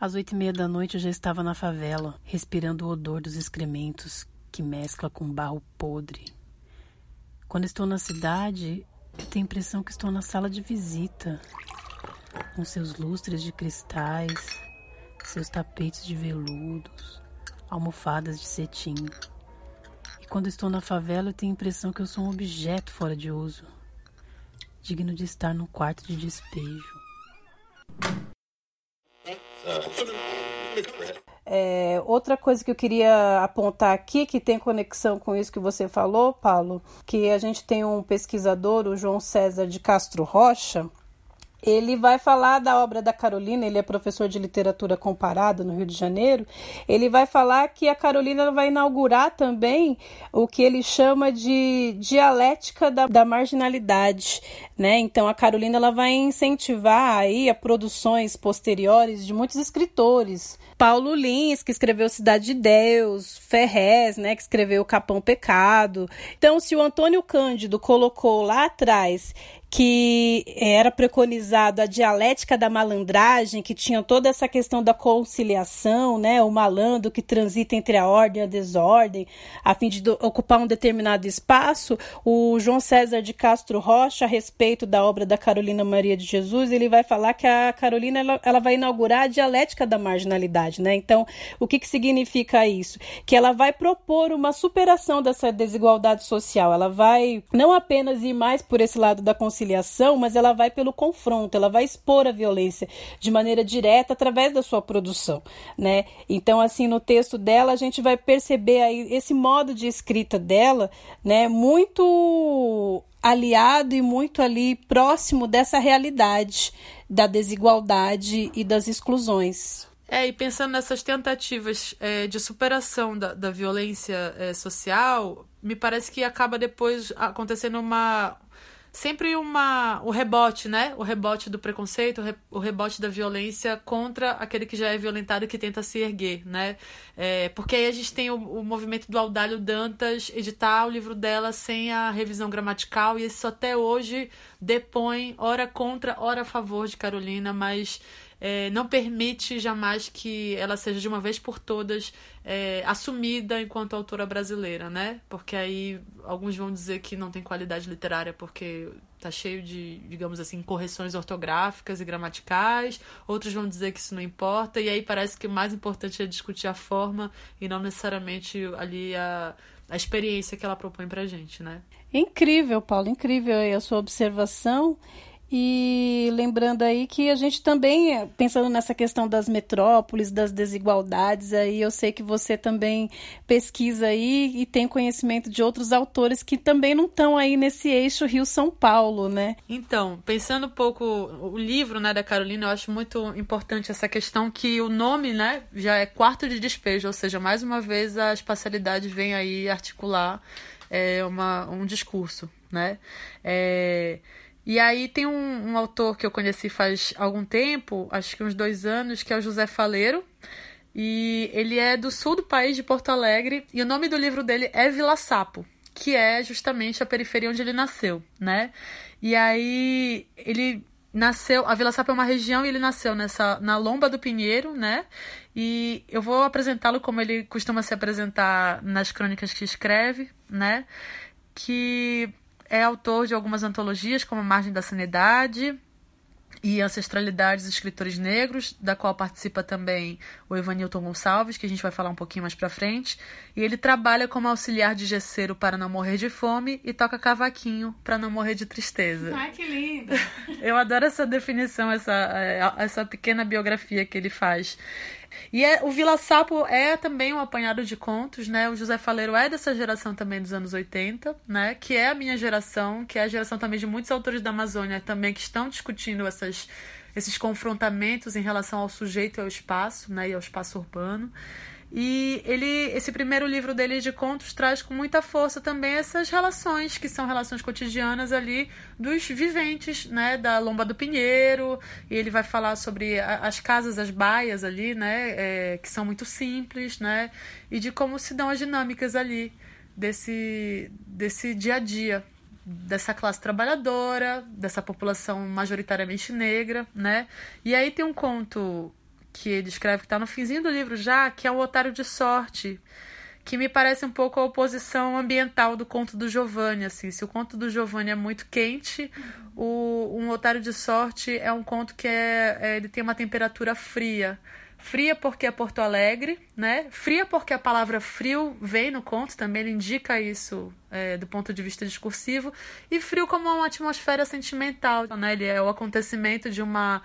Às oito e meia da noite eu já estava na favela, respirando o odor dos excrementos que mescla com barro podre. Quando estou na cidade, eu tenho a impressão que estou na sala de visita, com seus lustres de cristais, seus tapetes de veludos, almofadas de cetim. E quando estou na favela, eu tenho a impressão que eu sou um objeto fora de uso digno de estar no quarto de despejo. É, outra coisa que eu queria apontar aqui, que tem conexão com isso que você falou, Paulo, que a gente tem um pesquisador, o João César de Castro Rocha, ele vai falar da obra da Carolina, ele é professor de literatura comparada no Rio de Janeiro. Ele vai falar que a Carolina vai inaugurar também o que ele chama de dialética da, da marginalidade, né? Então a Carolina ela vai incentivar aí a produções posteriores de muitos escritores. Paulo Lins, que escreveu Cidade de Deus, Ferrez, né, que escreveu Capão Pecado. Então, se o Antônio Cândido colocou lá atrás que era preconizado a dialética da malandragem, que tinha toda essa questão da conciliação, né, o malandro que transita entre a ordem e a desordem, a fim de ocupar um determinado espaço, o João César de Castro Rocha, a respeito da obra da Carolina Maria de Jesus, ele vai falar que a Carolina ela, ela vai inaugurar a dialética da marginalidade, né? Então, o que, que significa isso? Que ela vai propor uma superação dessa desigualdade social, ela vai não apenas ir mais por esse lado da conciliação conciliação, mas ela vai pelo confronto, ela vai expor a violência de maneira direta através da sua produção, né? Então, assim, no texto dela a gente vai perceber aí esse modo de escrita dela, né, muito aliado e muito ali próximo dessa realidade da desigualdade e das exclusões. É, e pensando nessas tentativas é, de superação da, da violência é, social, me parece que acaba depois acontecendo uma, sempre uma o rebote, né? O rebote do preconceito, o rebote da violência contra aquele que já é violentado e que tenta se erguer, né? É, porque aí a gente tem o, o movimento do Audálio Dantas editar o livro dela sem a revisão gramatical e isso até hoje depõe ora contra, ora a favor de Carolina, mas é, não permite jamais que ela seja de uma vez por todas é, assumida enquanto autora brasileira, né? Porque aí alguns vão dizer que não tem qualidade literária porque tá cheio de, digamos assim, correções ortográficas e gramaticais, outros vão dizer que isso não importa, e aí parece que o mais importante é discutir a forma e não necessariamente ali a, a experiência que ela propõe pra gente, né? Incrível, Paulo, incrível aí a sua observação. E lembrando aí que a gente também, pensando nessa questão das metrópoles, das desigualdades, aí eu sei que você também pesquisa aí e tem conhecimento de outros autores que também não estão aí nesse eixo Rio-São Paulo, né? Então, pensando um pouco o livro, né, da Carolina, eu acho muito importante essa questão que o nome, né, já é quarto de despejo, ou seja, mais uma vez a espacialidade vem aí articular é, uma, um discurso, né? É, e aí tem um, um, autor que eu conheci faz algum tempo, acho que uns dois anos, que é o José Faleiro. E ele é do sul do país, de Porto Alegre, e o nome do livro dele é Vila Sapo, que é justamente a periferia onde ele nasceu, né? E aí ele nasceu, a Vila Sapo é uma região e ele nasceu nessa na Lomba do Pinheiro, né? E eu vou apresentá-lo como ele costuma se apresentar nas crônicas que escreve, né? Que é autor de algumas antologias, como Margem da Sanidade e Ancestralidades dos Escritores Negros, da qual participa também o Evanilton Gonçalves, que a gente vai falar um pouquinho mais pra frente. E ele trabalha como auxiliar de gesseiro para não morrer de fome e toca cavaquinho para não morrer de tristeza. Ai, que lindo! Eu adoro essa definição, essa, essa pequena biografia que ele faz. E é, o Vila Sapo é também um apanhado de contos, né? O José Faleiro é dessa geração também dos anos 80, né? Que é a minha geração, que é a geração também de muitos autores da Amazônia também que estão discutindo essas, esses confrontamentos em relação ao sujeito e ao espaço, né? E ao espaço urbano. E ele, esse primeiro livro dele de contos traz com muita força também essas relações, que são relações cotidianas ali dos viventes, né, da Lomba do Pinheiro. E ele vai falar sobre as casas, as baias ali, né, é, que são muito simples, né, e de como se dão as dinâmicas ali desse, desse dia a dia dessa classe trabalhadora, dessa população majoritariamente negra, né? E aí tem um conto que ele escreve que está no finzinho do livro já, que é o Otário de Sorte, que me parece um pouco a oposição ambiental do conto do Giovanni, assim. Se o conto do Giovanni é muito quente, o Um Otário de Sorte é um conto que é, é, ele tem uma temperatura fria. Fria porque é Porto Alegre, né? Fria porque a palavra frio vem no conto, também ele indica isso é, do ponto de vista discursivo. E frio como uma atmosfera sentimental, né? Ele é o acontecimento de uma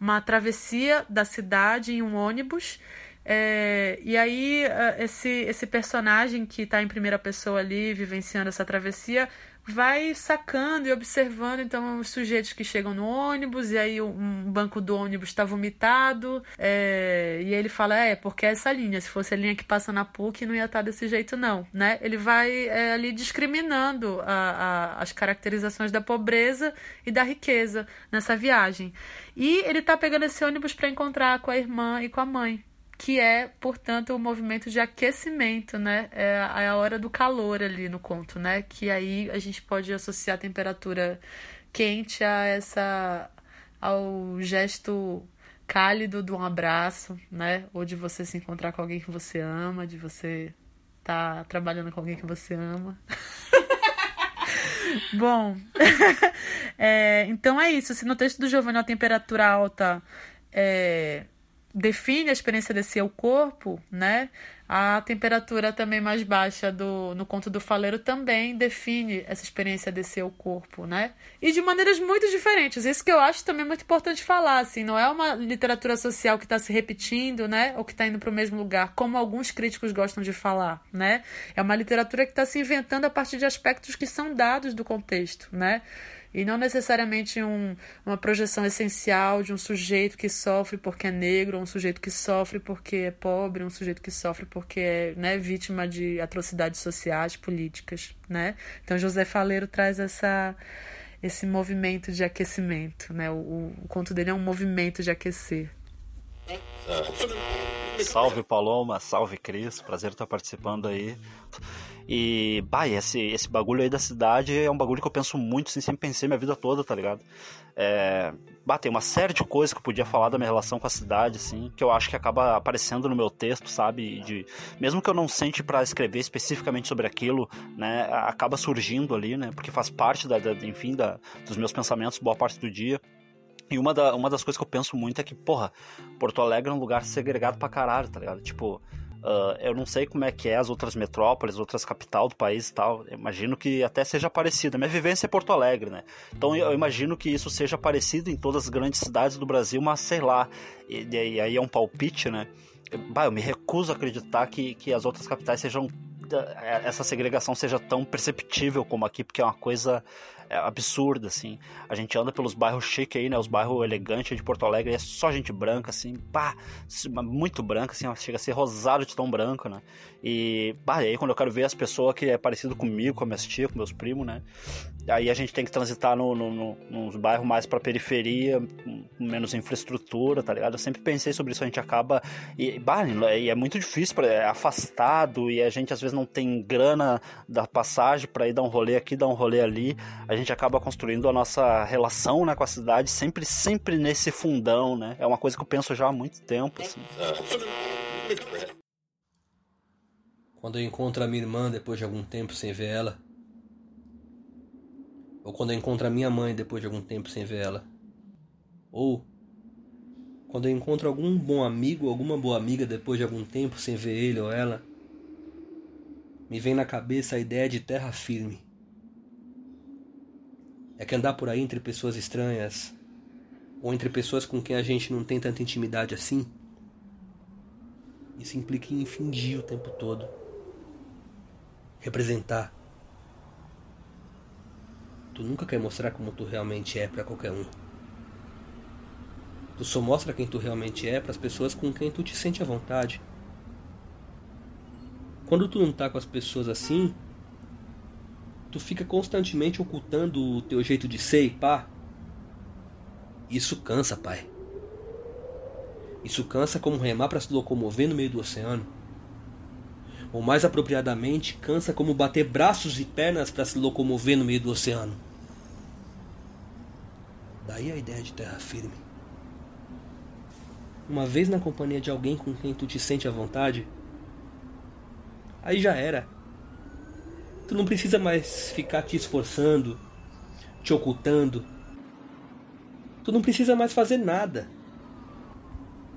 uma travessia da cidade em um ônibus. É, e aí, é, esse, esse personagem que está em primeira pessoa ali, vivenciando essa travessia, vai sacando e observando então os sujeitos que chegam no ônibus e aí um banco do ônibus está vomitado é, e ele fala é porque é essa linha se fosse a linha que passa na PUC não ia estar tá desse jeito não né? Ele vai é, ali discriminando a, a, as caracterizações da pobreza e da riqueza nessa viagem. E ele está pegando esse ônibus para encontrar com a irmã e com a mãe que é, portanto, o movimento de aquecimento, né? É a hora do calor ali no conto, né? Que aí a gente pode associar a temperatura quente a essa ao gesto cálido de um abraço, né? Ou de você se encontrar com alguém que você ama, de você estar tá trabalhando com alguém que você ama. Bom, é, então é isso. Se no texto do Giovanni a temperatura alta é, define a experiência de seu corpo, né? A temperatura também mais baixa do, no conto do faleiro também define essa experiência de seu corpo, né? E de maneiras muito diferentes. Isso que eu acho também muito importante falar, assim, não é uma literatura social que está se repetindo, né? Ou que está indo para o mesmo lugar, como alguns críticos gostam de falar, né? É uma literatura que está se inventando a partir de aspectos que são dados do contexto, né? E não necessariamente um, uma projeção essencial de um sujeito que sofre porque é negro, um sujeito que sofre porque é pobre, um sujeito que sofre porque é né, vítima de atrocidades sociais, políticas, né? Então José Faleiro traz essa esse movimento de aquecimento, né? O, o conto dele é um movimento de aquecer. Salve Paloma, salve Cris, prazer estar participando aí. E, bah, esse, esse bagulho aí da cidade é um bagulho que eu penso muito, assim, sempre pensei minha vida toda, tá ligado? É, bah, tem uma série de coisas que eu podia falar da minha relação com a cidade, assim, que eu acho que acaba aparecendo no meu texto, sabe? De, mesmo que eu não sente para escrever especificamente sobre aquilo, né, acaba surgindo ali, né? Porque faz parte, da, da enfim, da, dos meus pensamentos boa parte do dia. E uma, da, uma das coisas que eu penso muito é que, porra, Porto Alegre é um lugar segregado pra caralho, tá ligado? Tipo, Uh, eu não sei como é que é as outras metrópoles, outras capitais do país e tal. Eu imagino que até seja parecido. Minha vivência é Porto Alegre, né? Então eu imagino que isso seja parecido em todas as grandes cidades do Brasil, mas sei lá. E, e aí é um palpite, né? Bah, eu me recuso a acreditar que, que as outras capitais sejam eh, essa segregação seja tão perceptível como aqui, porque é uma coisa é absurda, assim. A gente anda pelos bairros chiques aí, né? Os bairros elegantes de Porto Alegre, é só gente branca, assim, pá, muito branca, assim, chega a ser rosado de tão branco, né? E, pá, e aí quando eu quero ver as pessoas que é parecido comigo, com minhas tias, com meus primos, né? Aí a gente tem que transitar no, no, no, nos bairros mais pra periferia, menos infraestrutura, tá ligado? Eu sempre pensei sobre isso, a gente acaba. E, bah, e é muito difícil, é afastado, e a gente às vezes não tem grana da passagem para ir dar um rolê aqui, dar um rolê ali. A gente acaba construindo a nossa relação né, com a cidade sempre, sempre nesse fundão, né? É uma coisa que eu penso já há muito tempo, assim. Quando eu encontro a minha irmã depois de algum tempo sem ver ela, ou quando eu encontro a minha mãe depois de algum tempo sem ver ela, ou quando eu encontro algum bom amigo, alguma boa amiga depois de algum tempo sem ver ele ou ela, me vem na cabeça a ideia de terra firme. É que andar por aí entre pessoas estranhas, ou entre pessoas com quem a gente não tem tanta intimidade assim, isso implica em fingir o tempo todo. Representar. Tu nunca quer mostrar como tu realmente é para qualquer um. Tu só mostra quem tu realmente é para as pessoas com quem tu te sente à vontade. Quando tu não tá com as pessoas assim, tu fica constantemente ocultando o teu jeito de ser e pá. Isso cansa, pai. Isso cansa como remar para se locomover no meio do oceano. Ou mais apropriadamente, cansa como bater braços e pernas para se locomover no meio do oceano. Daí a ideia de terra firme. Uma vez na companhia de alguém com quem tu te sente à vontade, aí já era. Tu não precisa mais ficar te esforçando, te ocultando. Tu não precisa mais fazer nada.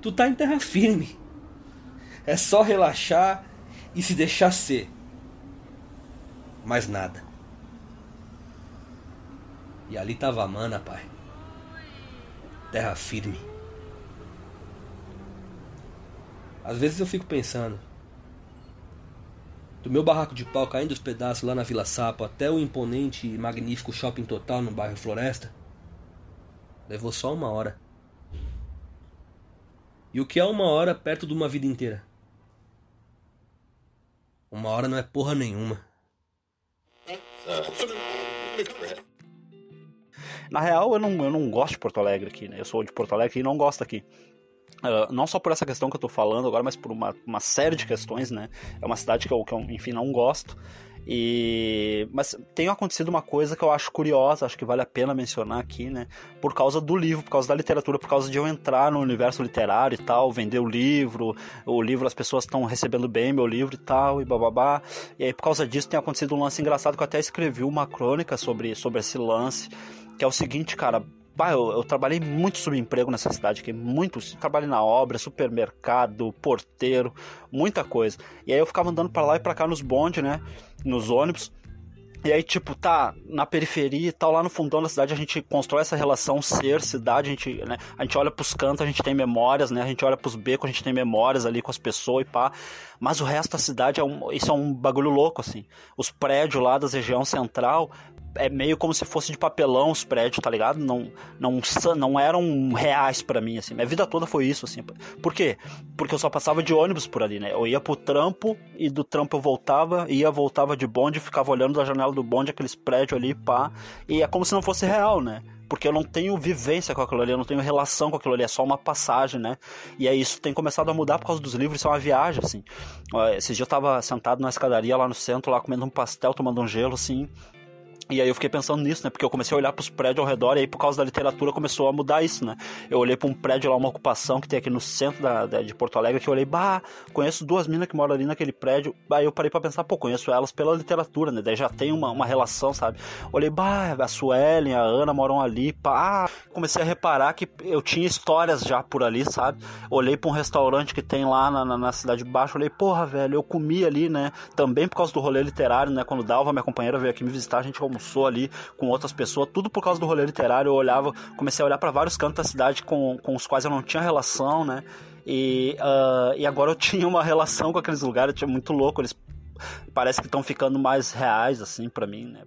Tu tá em terra firme. É só relaxar e se deixar ser. Mais nada. E ali tava a mana, pai. Terra firme. Às vezes eu fico pensando, do meu barraco de pau caindo os pedaços lá na Vila Sapo até o imponente e magnífico shopping total no bairro Floresta, levou só uma hora. E o que é uma hora perto de uma vida inteira? Uma hora não é porra nenhuma. Na real, eu não, eu não gosto de Porto Alegre aqui, né? Eu sou de Porto Alegre e não gosto aqui. Uh, não só por essa questão que eu tô falando agora, mas por uma, uma série de questões, né? É uma cidade que eu, que eu, enfim, não gosto. E mas tem acontecido uma coisa que eu acho curiosa, acho que vale a pena mencionar aqui, né? Por causa do livro, por causa da literatura, por causa de eu entrar no universo literário e tal, vender o livro, o livro as pessoas estão recebendo bem meu livro e tal e bababá. E aí por causa disso tem acontecido um lance engraçado que eu até escrevi uma crônica sobre sobre esse lance, que é o seguinte, cara, Bah, eu, eu, trabalhei muito subemprego nessa cidade aqui, muito. Trabalhei na obra, supermercado, porteiro, muita coisa. E aí eu ficava andando para lá e para cá nos bondes, né? Nos ônibus. E aí, tipo, tá na periferia e tal, lá no fundão da cidade a gente constrói essa relação ser-cidade, a gente, né, a gente olha pros cantos, a gente tem memórias, né, a gente olha pros becos, a gente tem memórias ali com as pessoas e pá, mas o resto da cidade, é um, isso é um bagulho louco, assim. Os prédios lá da região central, é meio como se fosse de papelão os prédios, tá ligado? Não, não, não eram reais para mim, assim. Minha vida toda foi isso, assim. Por quê? Porque eu só passava de ônibus por ali, né? Eu ia pro trampo e do trampo eu voltava, ia, voltava de bonde, ficava olhando da janela do bonde aqueles prédios ali, pá. E é como se não fosse real, né? porque eu não tenho vivência com aquilo ali, eu não tenho relação com aquilo ali, é só uma passagem, né? E aí isso tem começado a mudar por causa dos livros, isso é uma viagem, assim. Esse dia eu tava sentado na escadaria lá no centro, lá comendo um pastel, tomando um gelo, assim, E aí eu fiquei pensando nisso, né? Porque eu comecei a olhar para os prédios ao redor e aí por causa da literatura começou a mudar isso, né? Eu olhei para um prédio lá, uma ocupação que tem aqui no centro da, da, de Porto Alegre, que eu olhei, bah, conheço duas minas que moram ali naquele prédio. Aí eu parei para pensar, pô, conheço elas pela literatura, né? Daí já tem uma, uma relação, sabe? Olhei, bah, a Suelen, a Ana moram ali, pá. Ah, comecei a reparar que eu tinha histórias já por ali, sabe? Olhei para um restaurante que tem lá na, na, na cidade de baixo, olhei, porra, velho, eu comi ali, né? Também por causa do rolê literário, né? Quando Dalva, minha companheira, veio aqui me visitar, a gente almoçou ali com outras pessoas, tudo por causa do rolê literário. Eu olhava, comecei a olhar para vários cantos da cidade com, com os quais eu não tinha relação, né? E, uh, e agora eu tinha uma relação com aqueles lugares, tinha muito louco. Eles parece que estão ficando mais reais, assim, para mim, né?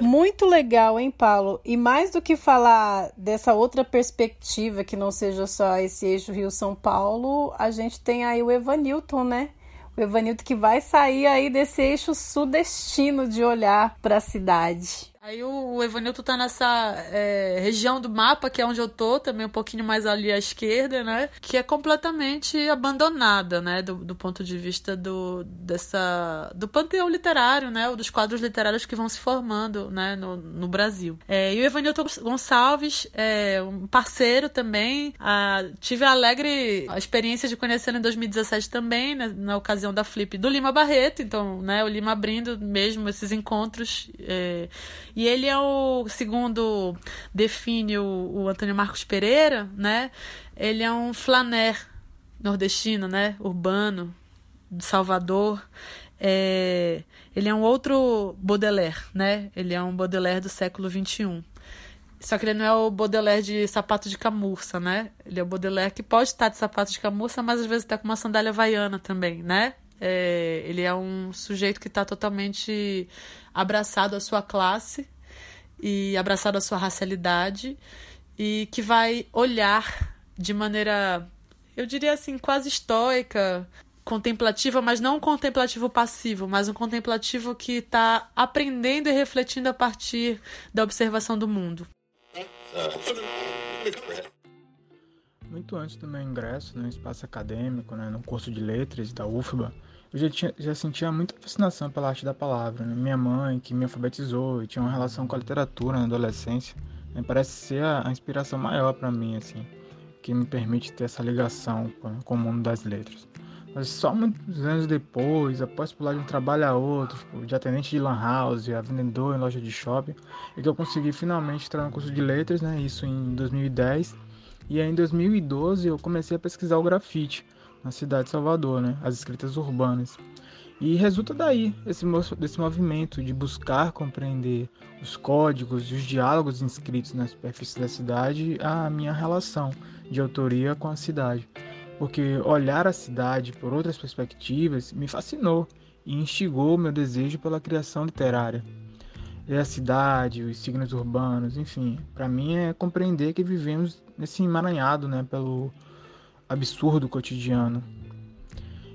Muito legal, hein, Paulo? E mais do que falar dessa outra perspectiva, que não seja só esse eixo Rio-São Paulo, a gente tem aí o Evanilton, né? O Evanildo que vai sair aí desse eixo sudestino de olhar para a cidade. Aí o Evanilton tá nessa é, região do mapa, que é onde eu tô, também um pouquinho mais ali à esquerda, né? Que é completamente abandonada, né? Do, do ponto de vista do, dessa, do panteão literário, né? Ou dos quadros literários que vão se formando, né? No, no Brasil. É, e o Evanilton Gonçalves é um parceiro também. Ah, tive a alegre a experiência de conhecê-lo em 2017 também, né, na ocasião da Flip do Lima Barreto. Então, né? O Lima abrindo mesmo esses encontros. É, e ele é o, segundo define o, o Antônio Marcos Pereira, né? Ele é um flaner nordestino, né? Urbano, de Salvador. É, ele é um outro Baudelaire, né? Ele é um Baudelaire do século XXI. Só que ele não é o Baudelaire de sapato de camurça, né? Ele é o Baudelaire que pode estar de sapato de camurça, mas às vezes está com uma sandália havaiana também, né? É, ele é um sujeito que está totalmente abraçado à sua classe e abraçado à sua racialidade e que vai olhar de maneira, eu diria assim, quase estoica, contemplativa, mas não um contemplativo passivo, mas um contemplativo que está aprendendo e refletindo a partir da observação do mundo. Muito antes do meu ingresso no espaço acadêmico, né, no curso de letras da UFBA, eu já, tinha, já sentia muita fascinação pela arte da palavra. Né? Minha mãe, que me alfabetizou e tinha uma relação com a literatura na adolescência, né? parece ser a, a inspiração maior para mim, assim, que me permite ter essa ligação com, com, o mundo das letras. Mas só muitos anos depois, após pular de um trabalho a outro, tipo, de atendente de lan house, a vendedor em loja de shopping, é que eu consegui finalmente entrar no curso de letras, né? Isso em 2010. E aí em 2012 eu comecei a pesquisar o grafite na cidade de Salvador, né? as escritas urbanas. E resulta daí esse, desse movimento de buscar compreender os códigos e os diálogos inscritos na superfície da cidade a minha relação de autoria com a cidade. Porque olhar a cidade por outras perspectivas me fascinou e instigou meu desejo pela criação literária. É a cidade, os signos urbanos, enfim, para mim é compreender que vivemos nesse emaranhado né, pelo absurdo cotidiano.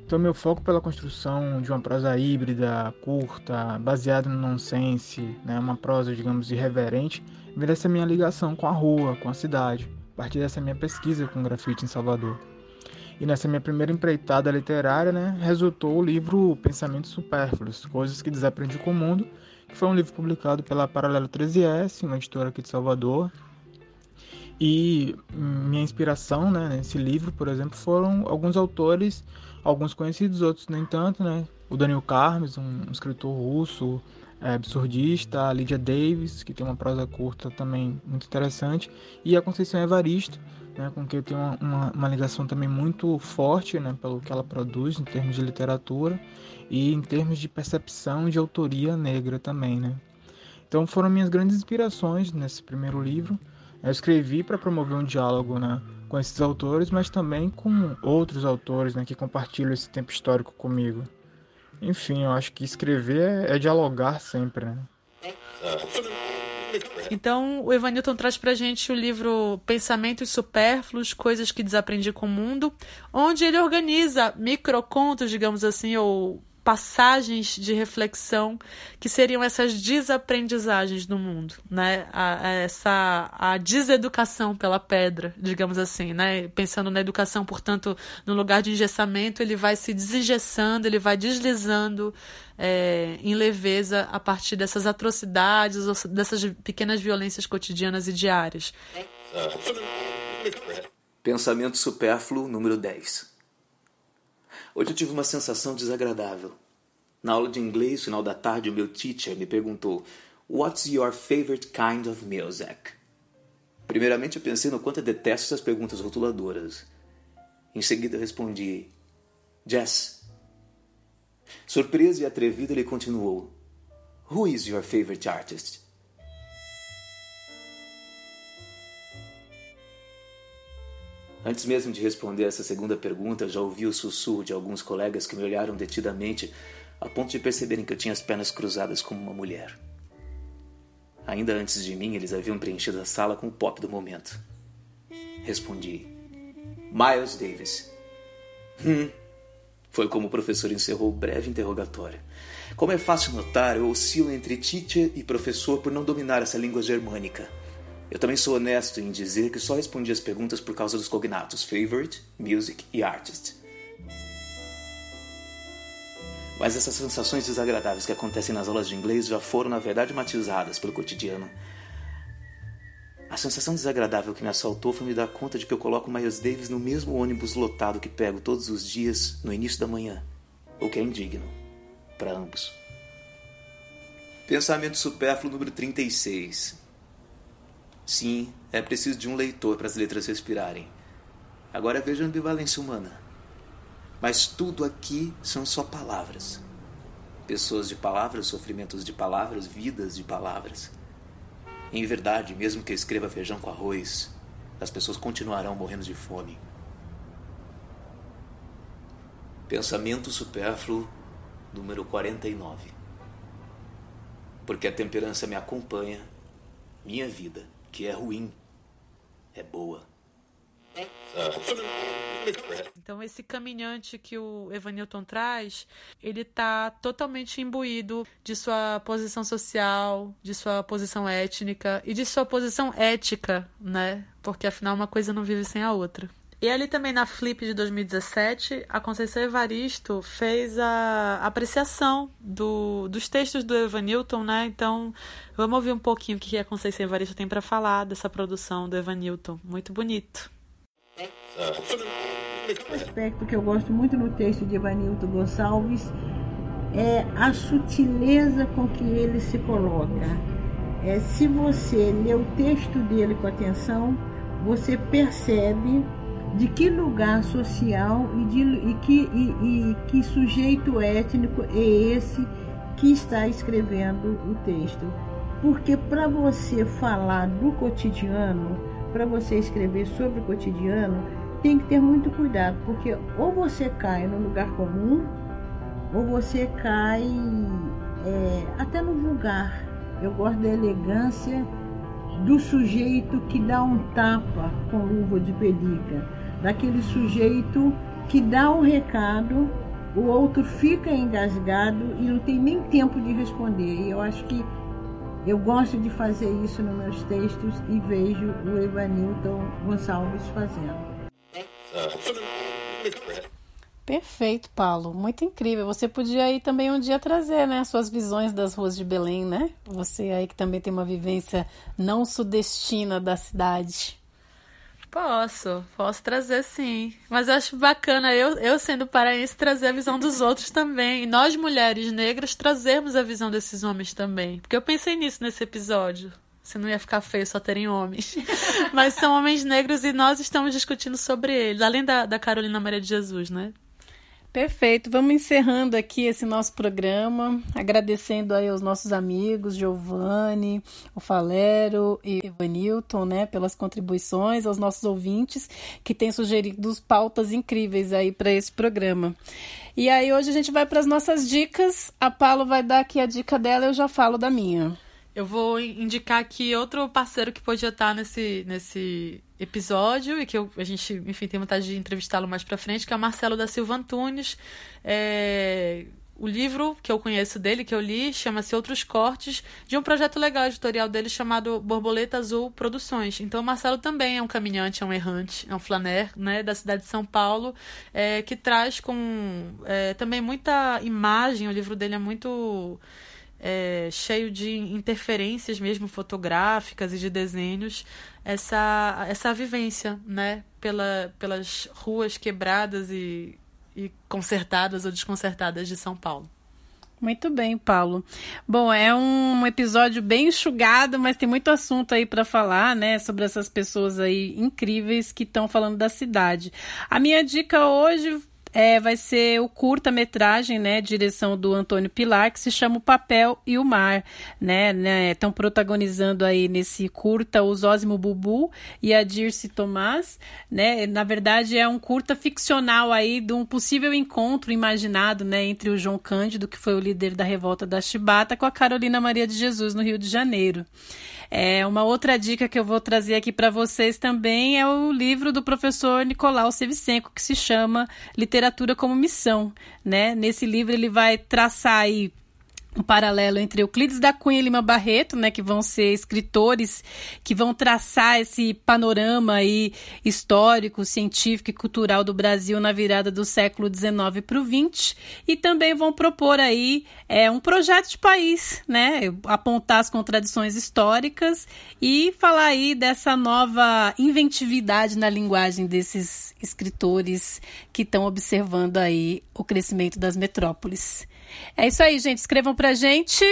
Então, meu foco pela construção de uma prosa híbrida, curta, baseada no nonsense, né, uma prosa, digamos, irreverente, vem dessa minha ligação com a rua, com a cidade, a partir dessa minha pesquisa com grafite em Salvador. E nessa minha primeira empreitada literária, né, resultou o livro Pensamentos Supérfluos, Coisas que Desaprendi com o Mundo, que foi um livro publicado pela Paralelo 13S, uma editora aqui de Salvador, e minha inspiração né, nesse livro, por exemplo, foram alguns autores, alguns conhecidos, outros nem tanto, né? O Daniel Carmes, um escritor russo, é, absurdista, a Lydia Davis, que tem uma prosa curta também muito interessante, e a Conceição Evaristo, né, com quem eu tenho uma, uma, uma, ligação também muito forte né, pelo que ela produz em termos de literatura e em termos de percepção de autoria negra também. Né? Então foram minhas grandes inspirações nesse primeiro livro. Eu escrevi para promover um diálogo né, com esses autores, mas também com outros autores né, que compartilham esse tempo histórico comigo. Enfim, eu acho que escrever é, é dialogar sempre. Né? Então, o Evanilton traz pra gente o livro Pensamentos Supérfluos, Coisas que Desaprendi com o Mundo, onde ele organiza microcontos, digamos assim, ou passagens de reflexão que seriam essas desaprendizagens do mundo, né? A, a essa a deseducação pela pedra, digamos assim, né? Pensando na educação, portanto, no lugar de engessamento, ele vai se desengessando, ele vai deslizando é, em leveza a partir dessas atrocidades, dessas pequenas violências cotidianas e diárias. Pensamento supérfluo número 10. Hoje eu tive uma sensação desagradável. Na aula de inglês, final da tarde, o meu teacher me perguntou: What's your favorite kind of music? Primeiramente, eu pensei no quanto eu detesto essas perguntas rotuladoras. Em seguida, eu respondi: Jazz. Surpreso e atrevido, ele continuou: Who is your favorite artist? Antes mesmo de responder essa segunda pergunta, já ouvi o sussurro de alguns colegas que me olharam detidamente, a ponto de perceberem que eu tinha as pernas cruzadas como uma mulher. Ainda antes de mim, eles haviam preenchido a sala com o pop do momento. Respondi: Miles Davis. Hum. Foi como o professor encerrou o breve interrogatório. Como é fácil notar, eu oscilo entre teacher e professor por não dominar essa língua germânica. Eu também sou honesto em dizer que só respondi as perguntas por causa dos cognatos favorite, music e artist. Mas essas sensações desagradáveis que acontecem nas aulas de inglês já foram, na verdade, matizadas pelo cotidiano. A sensação desagradável que me assaltou foi me dar conta de que eu coloco Miles Davis no mesmo ônibus lotado que pego todos os dias no início da manhã, o que é indigno para ambos. Pensamento supérfluo número 36. Sim, é preciso de um leitor para as letras respirarem. Agora veja a ambivalência humana. Mas tudo aqui são só palavras. Pessoas de palavras, sofrimentos de palavras, vidas de palavras. Em verdade, mesmo que eu escreva feijão com arroz, as pessoas continuarão morrendo de fome. Pensamento supérfluo número 49. Porque a temperança me acompanha, minha vida que é ruim é boa. Então esse caminhante que o Evanilton traz, ele está totalmente imbuído de sua posição social, de sua posição étnica e de sua posição ética, né? Porque afinal uma coisa não vive sem a outra. E ali também na Flip de 2017, a Conceição Evaristo fez a apreciação do, dos textos do Evan Newton, né? Então, vamos ouvir um pouquinho o que a Conceição Evaristo tem para falar dessa produção do Evan Newton. Muito bonito. Um aspecto que eu gosto muito no texto de Evanilton Gonçalves é a sutileza com que ele se coloca. É, se você lê o texto dele com atenção, você percebe de que lugar social e, de, e, que, e, e que sujeito étnico é esse que está escrevendo o texto. Porque para você falar do cotidiano, para você escrever sobre o cotidiano, tem que ter muito cuidado, porque ou você cai no lugar comum, ou você cai é, até no vulgar. Eu gosto da elegância do sujeito que dá um tapa com luva de pelica daquele sujeito que dá um recado, o outro fica engasgado e não tem nem tempo de responder. E eu acho que eu gosto de fazer isso nos meus textos e vejo o Evanilton Gonçalves fazendo. Perfeito, Paulo. Muito incrível. Você podia aí também um dia trazer, né, suas visões das ruas de Belém, né? Você aí que também tem uma vivência não sudestina da cidade. Posso, posso trazer sim. Mas eu acho bacana eu, eu sendo paraense trazer a visão dos outros também. E nós mulheres negras trazermos a visão desses homens também. Porque eu pensei nisso nesse episódio. Se não ia ficar feio só terem homens. Mas são homens negros e nós estamos discutindo sobre eles. Além da, da Carolina Maria de Jesus, né? Perfeito. Vamos encerrando aqui esse nosso programa, agradecendo aí aos nossos amigos Giovanni, o Falero e Evanilton, né, pelas contribuições, aos nossos ouvintes que têm sugerido pautas incríveis aí para esse programa. E aí hoje a gente vai para as nossas dicas. A Paulo vai dar aqui a dica dela, eu já falo da minha. Eu vou indicar aqui outro parceiro que podia estar nesse, nesse episódio e que eu, a gente, enfim, tem vontade de entrevistá-lo mais para frente, que é o Marcelo da Silva Antunes. É, o livro que eu conheço dele, que eu li, chama-se Outros Cortes, de um projeto legal editorial dele chamado Borboleta Azul Produções. Então, o Marcelo também é um caminhante, é um errante, é um flaner, né, da cidade de São Paulo, é, que traz com é, também muita imagem. O livro dele é muito é, cheio de interferências mesmo fotográficas e de desenhos, essa, essa vivência, né, pela, pelas ruas quebradas e e consertadas ou desconcertadas de São Paulo. Muito bem, Paulo. Bom, é um episódio bem enxugado, mas tem muito assunto aí para falar, né, sobre essas pessoas aí incríveis que estão falando da cidade. A minha dica hoje é, vai ser o curta-metragem, né, direção do Antônio Pilar, que se chama O Papel e o Mar, né, estão né, protagonizando aí nesse curta o Zósimo Bubu e a Dirce Tomás, né, na verdade é um curta ficcional aí de um possível encontro imaginado, né, entre o João Cândido, que foi o líder da revolta da Chibata, com a Carolina Maria de Jesus no Rio de Janeiro. É, uma outra dica que eu vou trazer aqui para vocês também é o livro do professor Nicolau Sevicenko, que se chama Literatura como Missão. Né? Nesse livro ele vai traçar aí um paralelo entre Euclides da Cunha e Lima Barreto, né, que vão ser escritores que vão traçar esse panorama aí histórico, científico e cultural do Brasil na virada do século XIX para o XX, e também vão propor aí é, um projeto de país, né, apontar as contradições históricas e falar aí dessa nova inventividade na linguagem desses escritores que estão observando aí o crescimento das metrópoles. É isso aí, gente. Escrevam pra gente.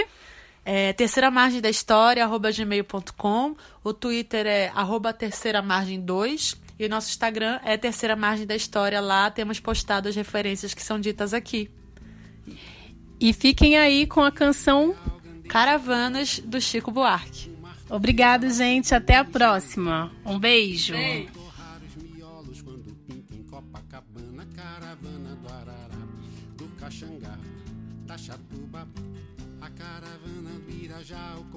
É, terceira margem da história, arroba gmail.com. O Twitter é arroba terceira margem 2. E o nosso Instagram é Terceira Margem da História. Lá temos postado as referências que são ditas aqui. E fiquem aí com a canção Caravanas do Chico Buarque. Obrigado, gente. Até a próxima. Um beijo. beijo.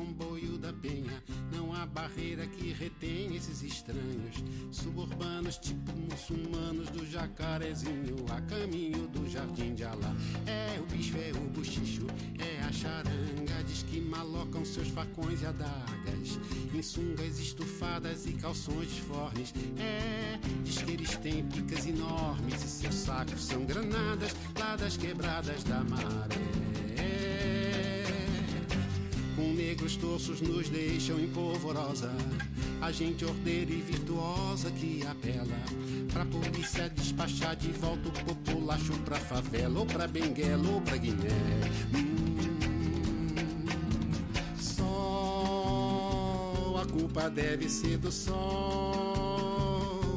Comboio da penha. Não há barreira que retém esses estranhos. Suburbanos, tipo muçulmanos do jacarezinho, a caminho do jardim de Alá. É o bicho, é o buchicho, é a charanga. Diz que malocam seus facões e adagas. Em sungas estufadas e calções disformes. É, diz que eles têm picas enormes e seus sacos são granadas lá das quebradas da maré negros torços nos deixam em polvorosa. A gente ordeira e virtuosa que apela pra polícia despachar de volta o populacho pra favela, ou pra Benguela, ou pra Guiné. Hum, sol, a culpa deve ser do sol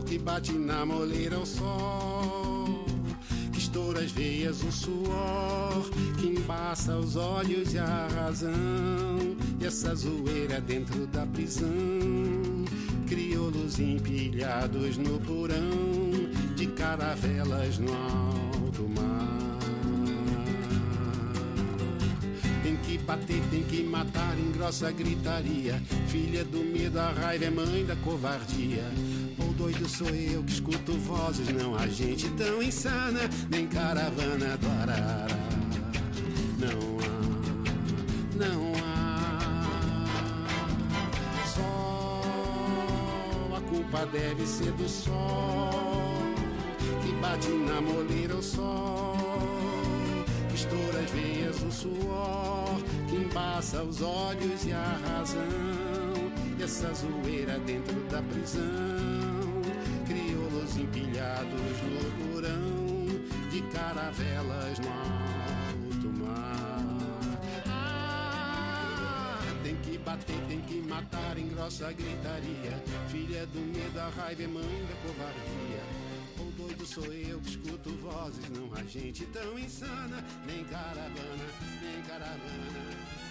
que bate na moleira o sol estoura as veias o suor que embaça os olhos e a razão. E essa zoeira dentro da prisão, crioulos empilhados no porão de caravelas no alto mar. Bater, tem que matar em grossa gritaria. Filha do medo, a raiva é mãe da covardia doido sou eu que escuto vozes, não há gente tão insana, nem caravana do Arara. Não há, não há. Só a culpa deve ser do sol que bate na moleira o sol, as veias o suor, que embaça os olhos e a razão. E essa zoeira dentro da prisão empilhados no porão de caravelas no alto mar. Ah, tem que bater, tem que matar em grossa gritaria. Filha do medo, a raiva é mãe da covardia. Doido sou eu que escuto vozes, não há gente tão insana, nem caravana, nem caravana.